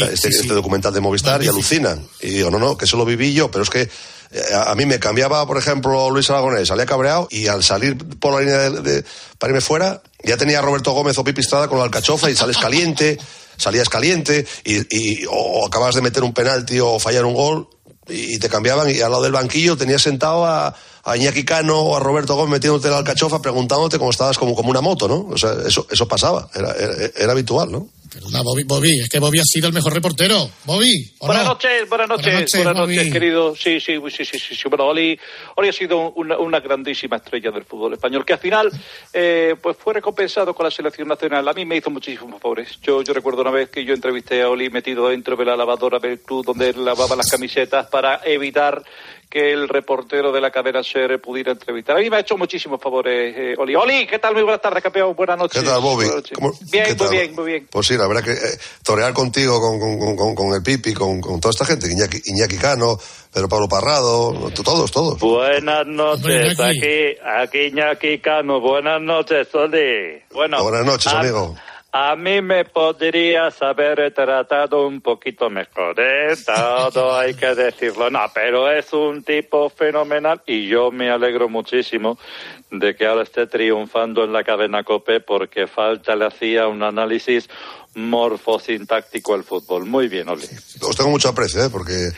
esta- este, este documental de Movistar, y alucinan. Y digo, no, no, que eso lo viví yo, pero es que eh, a, a mí me cambiaba, por ejemplo, Luis Aragonés, salía cabreado y al salir por la línea de, de- para irme fuera, ya tenía a Roberto Gómez o Pipi Estrada con la alcachofa y sales caliente, salías caliente y, y- o acabas de meter un penalti o fallar un gol y te cambiaban y al lado del banquillo tenías sentado a, a Iñaki Cano o a Roberto Gómez metiéndote la alcachofa preguntándote cómo estabas como, como una moto, ¿no? O sea, eso, eso pasaba, era, era, era habitual, ¿no? Perdona, Bobby, Bobby, es que Bobby ha sido el mejor reportero. Bobby, ¿o Buenas no? noches, buenas noches, Buenas noches, buenas noches, querido. Sí, sí, sí, sí, sí, sí. Bueno, Oli, Oli ha sido una, una grandísima estrella del fútbol español, que al final eh, pues fue recompensado con la selección nacional. A mí me hizo muchísimos favores. Yo, yo recuerdo una vez que yo entrevisté a Oli metido dentro de la lavadora del club donde él lavaba las camisetas para evitar que el reportero de la cadena SER pudiera entrevistar. A mí me ha hecho muchísimos favores, eh, Oli. Oli, ¿qué tal? Muy buenas tardes, campeón. Buenas noches. ¿Qué tal, Bobby? ¿Cómo- Bien, qué muy tal? bien, muy bien. Pues sí, la verdad que eh, torear contigo, con, con- con- con- el Pipi, con, con toda esta gente, Iñaki, Iñaki Cano, Pedro Pablo Parrado, todos, todos. Buenas noches, aquí, aquí Iñaki Cano. Buenas noches, Oli. Bueno, Buenas noches, amigo. A mí me podrías haber tratado un poquito mejor, ¿eh? Todo hay que decirlo. No, pero es un tipo fenomenal y yo me alegro muchísimo de que ahora esté triunfando en la cadena COPE porque falta le hacía un análisis morfosintáctico al fútbol. Muy bien, Oli. Os tengo mucho aprecio, ¿eh? Porque,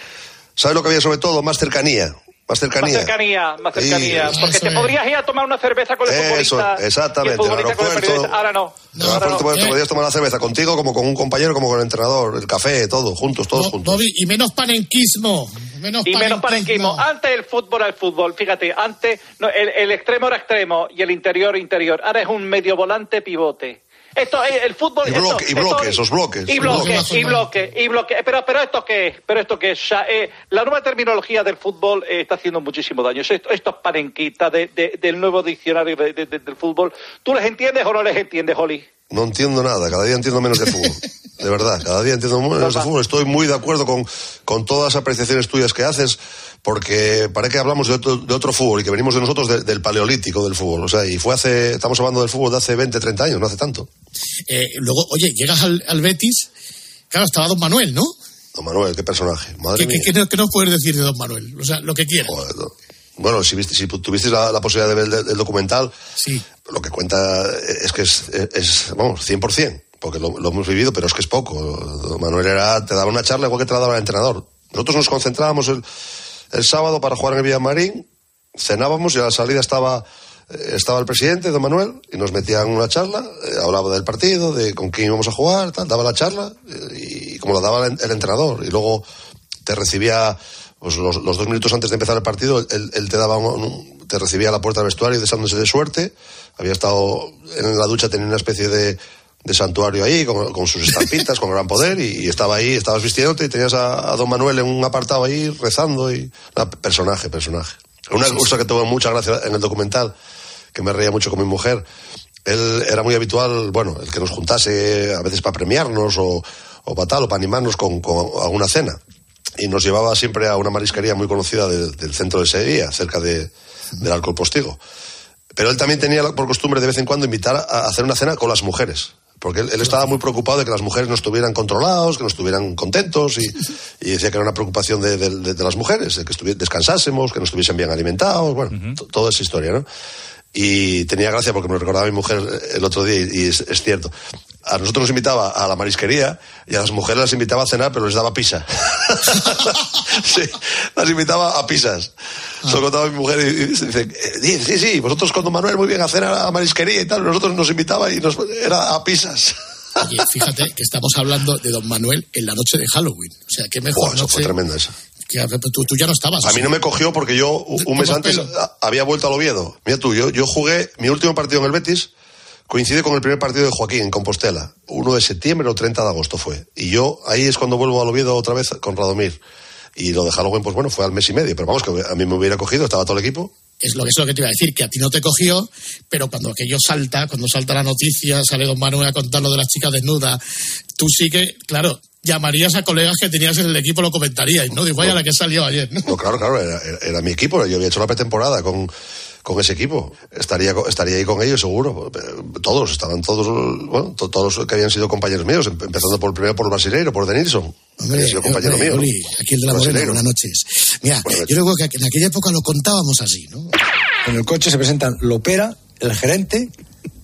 ¿sabes lo que había sobre todo? Más cercanía. Más cercanía. Más cercanía, más Sí, cercanía. eso porque te es. podrías ir a tomar una cerveza con el Eso, futbolista. exactamente, el futbolista el el. Ahora no. El aeropuerto te podías tomar la cerveza contigo como con un compañero, como con el entrenador, el café, todo, juntos, todos juntos. Bobby, y menos panenquismo. Menos y menos panenquismo. Antes el fútbol era el fútbol, fíjate, antes no, el, el extremo era extremo y el interior interior. Ahora es un medio volante pivote. Esto es el fútbol. Y, esto- bloque- y esto- bloques, esos bloques. Y bloques, y bloques, y bloques. Pero, pero esto qué es, pero esto qué es. O sea, eh, la nueva terminología del fútbol eh, está haciendo muchísimo daño. Esto, estos panenquitas de, de- del nuevo diccionario de- de- de- del fútbol. ¿Tú les entiendes o no les entiendes, Holly? No entiendo nada, cada día entiendo menos de fútbol. De verdad, cada día entiendo menos de fútbol. Estoy muy de acuerdo con, con todas las apreciaciones tuyas que haces, porque parece que hablamos de otro, de otro fútbol y que venimos de nosotros de- del paleolítico del fútbol. O sea, y fue hace, estamos hablando del fútbol de hace 20, 30 años, no hace tanto. Eh, luego, oye, llegas al, al Betis. Claro, estaba Don Manuel, ¿no? Don Manuel, qué personaje. Madre ¿Qué, qué, mía. qué no- qué nos puedes decir de Don Manuel? O sea, lo que quieras. Bueno, si, viste, si tuvisteis la, la posibilidad de ver el, el documental, Sí. Lo que cuenta es que es, es vamos, 100%, porque lo, hemos vivido, pero es que es poco. Manuel era, te daba una charla igual que te la daba el entrenador. Nosotros nos concentrábamos el, el sábado para jugar en el Villamarín, cenábamos y a la salida estaba, eh, estaba el presidente, don Manuel, y nos metían una charla, eh, hablaba del partido, de con quién íbamos a jugar, tal, daba la charla, eh, y como la daba el, el entrenador, y luego te recibía pues, los, dos minutos antes de empezar el partido, él, te daba un- te recibía a la puerta del vestuario deseándose de suerte. Había estado en la ducha, tenía una especie de, de santuario ahí, con, con sus estampitas, con gran poder, y, y estaba ahí, estabas vistiéndote y tenías a, a don Manuel en un apartado ahí rezando y ah, personaje, personaje. Una cosa que tuvo mucha gracia en el documental, que me reía mucho con mi mujer, él era muy habitual, bueno, el que nos juntase a veces para premiarnos o, o para tal, o para animarnos con, con alguna cena. Y nos llevaba siempre a una marisquería muy conocida del, del centro de Sevilla, cerca de, del Alcohol Postigo. Pero él también tenía por costumbre de vez en cuando invitar a, hacer una cena con las mujeres. Porque él, él estaba muy preocupado de que las mujeres no estuvieran controlados, que no estuvieran contentos, y, y decía que era una preocupación de, de- de- de las mujeres, de que descansásemos, que no estuviesen bien alimentados, bueno, to- toda esa historia, ¿no? Y tenía gracia porque me lo recordaba mi mujer el otro día, y, y es, es cierto. A nosotros nos invitaba a la marisquería y a las mujeres las invitaba a cenar, pero les daba pizza. sí, las invitaba a pizzas. Se lo contaba mi mujer y, dice, eh, sí, sí, vosotros con don Manuel muy bien a cenar a la marisquería y tal, nosotros nos invitaba y nos era a pizzas. Oye, fíjate que estamos hablando de Don Manuel en la noche de Halloween. O sea, qué mejor Buah, eso noche. fue tremenda esa. Que tú, tú ya no estabas. A mí no me cogió porque yo un mes antes pelo. había vuelto al Oviedo. Mira tú, yo, yo jugué mi último partido en el Betis, coincide con el primer partido de Joaquín en Compostela. 1 de septiembre o 30 de agosto fue. Y yo ahí es cuando vuelvo al Oviedo otra vez con Radomir. Y lo de Halloween, pues bueno, fue al mes y medio. Pero vamos, que a mí me hubiera cogido, estaba todo el equipo. Es lo, que es lo que te iba a decir, que a ti no te cogió, pero cuando aquello salta, cuando salta la noticia, sale don Manuel a contar lo de las chicas desnudas, tú sí que, claro, llamarías a colegas que tenías en el equipo, lo comentaríais, ¿no? Digo, vaya la que salió ayer, ¿no? No, claro, claro, era, era- era mi equipo. Yo había hecho la pretemporada con, con ese equipo. Estaría, co- estaría ahí con ellos, seguro. Todos, estaban todos, bueno, to- todos los que habían sido compañeros míos, em- empezando por primero por el brasileiro, por Denilson. que ha sido compañero Hombre, mío. aquí el de la Morena, buenas noches. Mira, yo creo que en aquella época lo contábamos así, ¿no? En el coche se presentan Lopera, el gerente,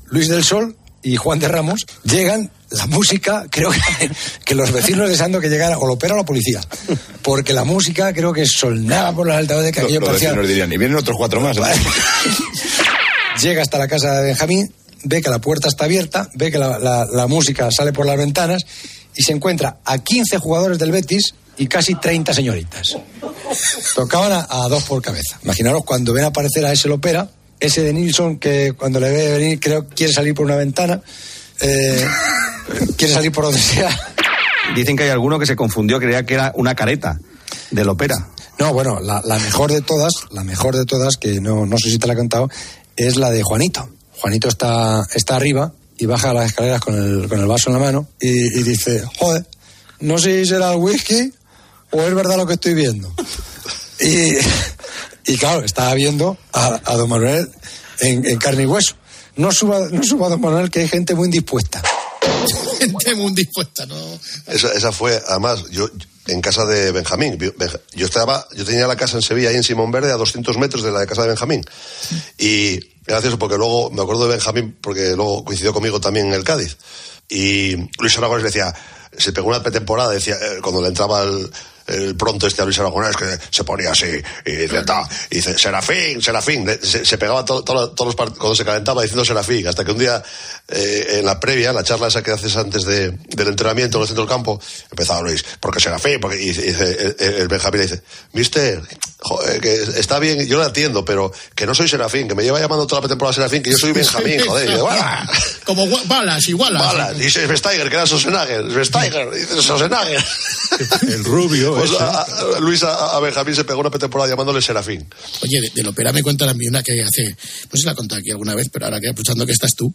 Luis del Sol y Juan de Ramos. Llegan, la música, creo que, que los vecinos deseando que llegara o Lopera o la policía. Porque la música creo que sonaba por los altavoces que Lo- aquello los parecía... dirían, y vienen otros cuatro más. ¿no? Llega hasta la casa de Benjamín, ve que la puerta está abierta, ve que la, la- la música sale por las ventanas y se encuentra a 15 jugadores del Betis y casi 30 señoritas. Tocaban a, a dos por cabeza. Imaginaros cuando ven aparecer a ese Lopera, ese de Nilsson que cuando le ve venir creo que quiere salir por una ventana, eh, quiere salir por donde sea. Dicen que hay alguno que se confundió, creía que era una careta del ópera. No, bueno, la, la mejor de todas, la mejor de todas, que no, no sé si te la he contado, es la de Juanito. Juanito está, está arriba y baja las escaleras con el, con el vaso en la mano y, y dice, joder, no sé si será el whisky o es verdad lo que estoy viendo. Y, y claro, estaba viendo a, a don Manuel en, en carne y hueso. No suba, no suba don Manuel, que hay gente muy indispuesta. Gente muy dispuesta, ¿no? Esa, esa fue, además, yo en casa de Benjamín. Yo- estaba, yo tenía la casa en Sevilla, ahí en Simón Verde, a 200 metros de la de casa de Benjamín. Y era gracioso porque luego, me acuerdo de Benjamín, porque luego coincidió conmigo también en el Cádiz. Y Luis Aragonés le decía, se pegó una pretemporada, decía, eh, cuando le entraba el, el pronto este a Luis Aragonés, que se ponía así, y dice, "Ta", y dice Serafín, Serafín, se, se pegaba to- to- todos los part- cuando se calentaba diciendo Serafín, hasta que un día, eh, en la previa, la charla esa que haces antes de, del entrenamiento en el centro del campo, empezaba Luis, porque Serafín, porque, y dice, el, el- el Benjamín le dice, mister, joder, que está bien, yo lo entiendo, pero que no soy Serafín, que me lleva llamando toda la pretemporada Serafín, que yo soy Benjamín, joder, y dice, "Buah". Como balas, igualas. Balas, dice Svesteiger, que era Sosenager, Svesteiger, dice Sosenager. El rubio. Pues a, a- Luis a, a Benjamín se pegó una pretemporada llamándole Serafín. Oye, de, del ópera me cuentan a mí una que hace, no sé si la he contado aquí alguna vez, pero ahora que escuchando que estás tú,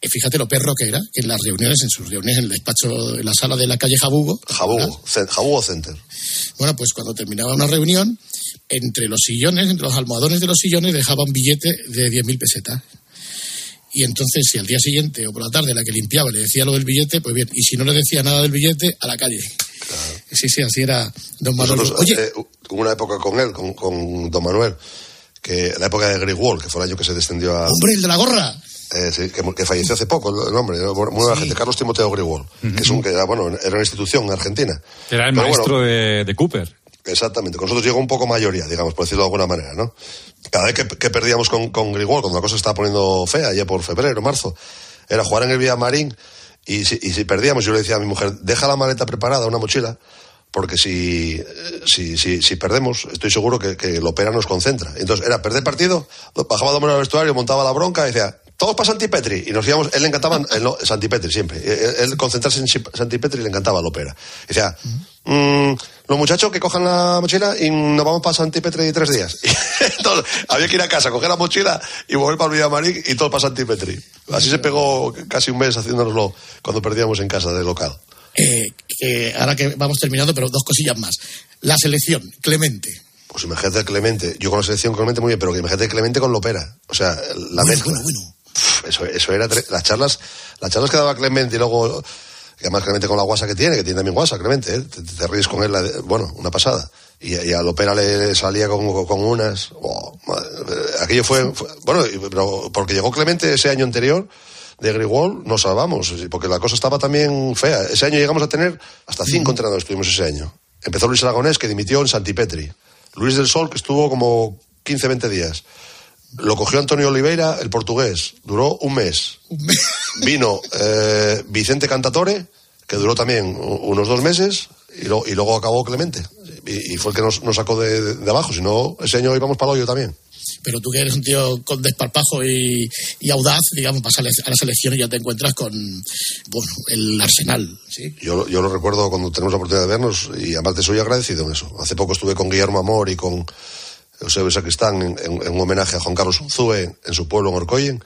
eh, fíjate lo perro que era, que en las reuniones, en sus reuniones, en el despacho, en la sala de la calle Jabugo. Jabugo, Jabugo Center. Bueno, pues cuando terminaba una reunión, entre los sillones, entre los almohadones de los sillones, dejaba un billete de 10.000 pesetas. Y entonces, si al día siguiente o por la tarde la que limpiaba le decía lo del billete, pues bien. Y si no le decía nada del billete, a la calle. Sí, sí, así era don Manuel. Nosotros, Oye, eh, hubo una época con él, con, con Don Manuel, que la época de Grigwall, que fue el año que se descendió a... hombre, el de la gorra. Eh, sí, que, que falleció hace poco el nombre, ¿no? muy buena gente, Carlos Timoteo Grigwall, que es un que era, bueno, era una institución en Argentina. Era el Pero maestro bueno, de, de Cooper. Exactamente, con nosotros llegó un poco mayoría, digamos, por decirlo de alguna manera, ¿no? Cada vez que, que perdíamos con, con Grigol, cuando la cosa se estaba poniendo fea, ya por febrero, marzo, era jugar en el Villamarín y si, y si perdíamos, yo le decía a mi mujer, deja la maleta preparada, una mochila, porque si, si, si, si perdemos, estoy seguro que, que el opera nos concentra. Entonces, era perder partido, bajaba Domeno al vestuario, montaba la bronca y decía, todos para Santipetri. Y nos íbamos, él le encantaba él no, Santipetri siempre. Él, él concentrarse en Santipetri le encantaba la ópera. Y decía, "Mm, los muchachos que cojan la mochila y nos vamos para Santipetri tres días. Y entonces, había que ir a casa, coger la mochila y volver para Villamarín y todo para Santipetri. Así se pegó casi un mes haciéndonoslo cuando perdíamos en casa de local. eh, que ahora que vamos terminando, pero dos cosillas más. La selección, Clemente. Pues imagínate Clemente. Yo con la selección Clemente muy bien, pero que imagínate a Clemente con Lopera. O sea, la mezcla. Uf, Eso, eso era tre- las charlas, las charlas que daba Clemente y luego que además Clemente con la guasa que tiene, que tiene también guasa, Clemente, ¿eh? te, te ríes con él, la de- bueno, una pasada. Y, y a Lopera le salía con, con unas. oh, madre, aquello fue, fue- bueno, pero porque llegó Clemente ese año anterior de Grigol, nos salvamos, porque la cosa estaba también fea. Ese año llegamos a tener hasta cinco entrenadores tuvimos ese año. Empezó Luis Aragonés, que dimitió en Santipetri. Luis del Sol, que estuvo como 15, 20 días. Lo cogió Antonio Oliveira, el portugués. Duró un mes. Vino eh, Vicente Cantatore, que duró también unos dos meses, y, lo- y luego acabó Clemente. y, y fue el que nos, nos sacó de, de- de abajo. Si no, ese año íbamos para el hoyo también. Pero tú que eres un tío con desparpajo y, y audaz, digamos, vas a la, a la selección y ya te encuentras con bueno, el Arsenal. ¿sí? Yo, yo lo recuerdo cuando tenemos la oportunidad de vernos y además te soy agradecido en eso. Hace poco estuve con Guillermo Amor y con Eusebio Sacristán en, en- en un homenaje a Juan Carlos Unzúe en su pueblo, en Orcoyen,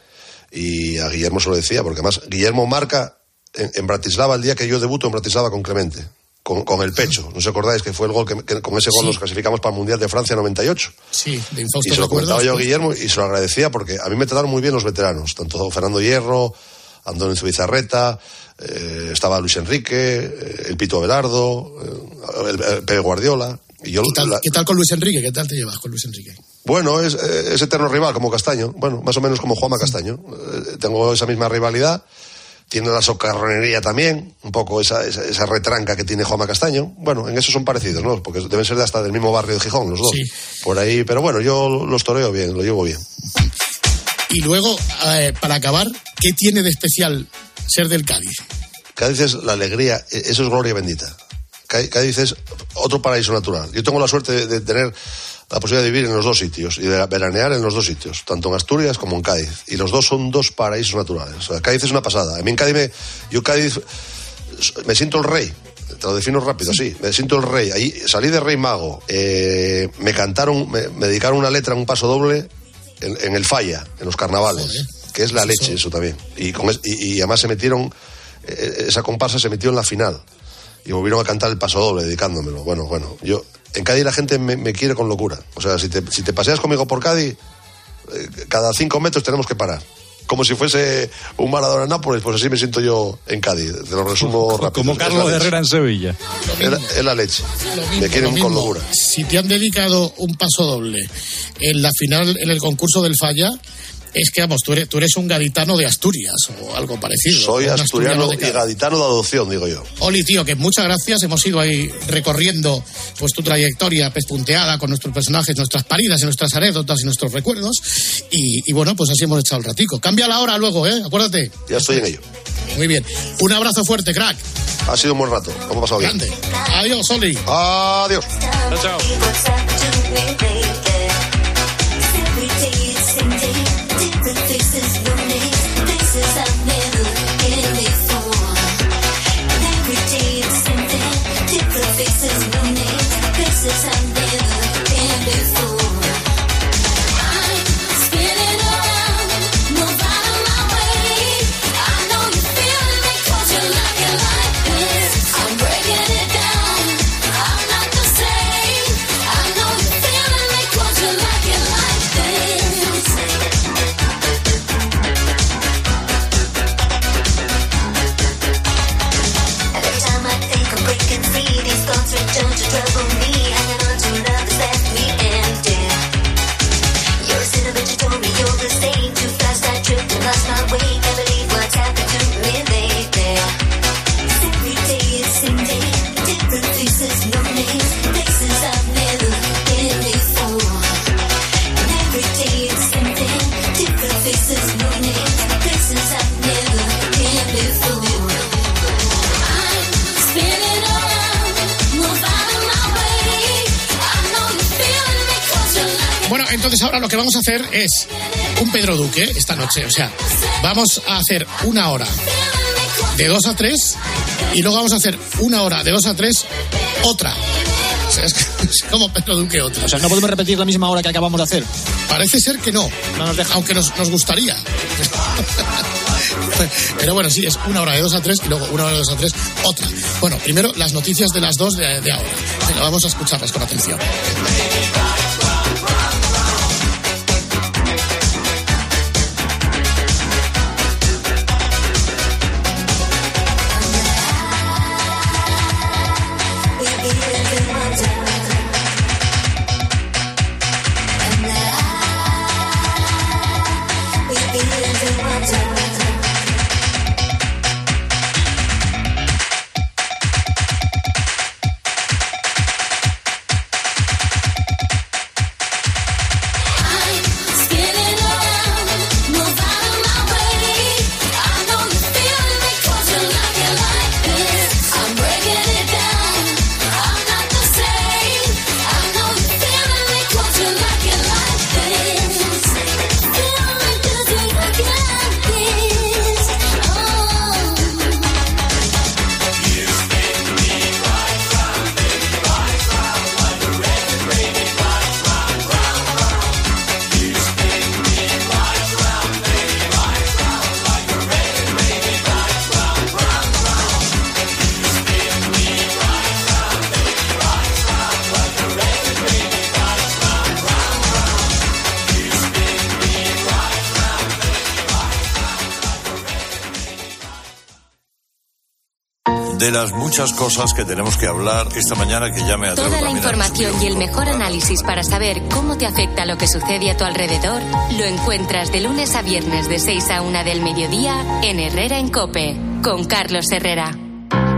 y a Guillermo se lo decía, porque además Guillermo marca en, en Bratislava el día que yo debuto en Bratislava con Clemente, con, con el pecho. ¿No os acordáis que fue el gol que, que con ese gol nos clasificamos para el Mundial de Francia 98? Sí, de Y se lo comentaba yo a. Guillermo y se lo agradecía porque a mí me trataron muy bien los veteranos, tanto Fernando Hierro, Antonio Zubizarreta, eh, estaba Luis Enrique, eh, el Pito Abelardo, eh, el, el Pepe Guardiola. Yo, ¿Qué tal, la- qué tal con Luis Enrique? ¿Qué tal te llevas con Luis Enrique? bueno, es, eh, es eterno rival como Castaño, bueno, más o menos como Juanma Castaño. Eh, tengo esa misma rivalidad. Tiene la socarronería también, un poco esa, esa, esa retranca que tiene Juanma Castaño. Bueno, en eso son parecidos, ¿no? Porque deben ser de hasta del mismo barrio de Gijón, los dos. Sí. Por ahí, pero bueno, yo los toreo bien, lo llevo bien. Y luego, eh, para acabar, ¿qué tiene de especial ser del Cádiz? Cádiz es la alegría, e- eso es gloria bendita. Cá- Cádiz es otro paraíso natural. Yo tengo la suerte de, de tener la posibilidad de vivir en los dos sitios y de veranear en los dos sitios, tanto en Asturias como en Cádiz. Y los dos son dos paraísos naturales. O sea, Cádiz es una pasada. A mí en Cádiz me, yo Cádiz me siento el rey. Te lo defino rápido, sí. Me siento el rey. Ahí salí de rey mago. Eh, me cantaron, me, me dedicaron una letra en un paso doble en, en el Falla, en los carnavales. Que es la leche, eso también. Y, con es- y, y además se metieron, eh, esa comparsa se metió en la final. Y volvieron a cantar el paso doble, dedicándomelo. Bueno, bueno, yo. En Cádiz la gente me, me quiere con locura. O sea, si te, si te paseas conmigo por Cádiz, eh, cada cinco metros tenemos que parar. Como si fuese un Maradona en Nápoles, pues así me siento yo en Cádiz. Te lo resumo rápido. Como Carlos. Herrera en Sevilla. Es la, es la leche. me quieren Lo con locura. Si te han dedicado un paso doble en la final, en el concurso del Falla, es que, vamos, tú eres, tú eres un gaditano de Asturias o algo parecido. Soy asturiano de y gaditano de adopción, digo yo. Oli, tío, que muchas gracias. Hemos ido ahí recorriendo pues tu trayectoria pespunteada con nuestros personajes, nuestras paridas y nuestras anécdotas y nuestros recuerdos. Y, y bueno, pues así hemos echado el ratico. Cambia la hora luego, ¿eh? Acuérdate. Ya estoy en ello. Muy bien. Un abrazo fuerte, crack. Ha sido un buen rato. ¿Cómo ha pasado bien? Grande. Adiós, Oli. Adiós. Chao, Every entonces ahora lo que vamos a hacer es un Pedro Duque esta noche. O sea, vamos a hacer una hora de 2 a 3 y luego vamos a hacer una hora de 2 a 3 otra. O sea, es, como Pedro Duque otra. O sea, no podemos repetir la misma hora que acabamos de hacer. Parece ser que no, aunque nos, nos gustaría. Pero bueno, sí, es una hora de 2 a 3 y luego una hora de 2 a 3 otra. Bueno, primero las noticias de las dos de, de ahora. Vamos a escucharlas con atención. De las muchas cosas que tenemos que hablar esta mañana que ya me Toda la información y el mejor análisis para saber cómo te afecta lo que sucede a tu alrededor lo encuentras de lunes a viernes de 6 a 1 del mediodía en Herrera en Cope con Carlos Herrera.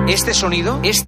Este sonido es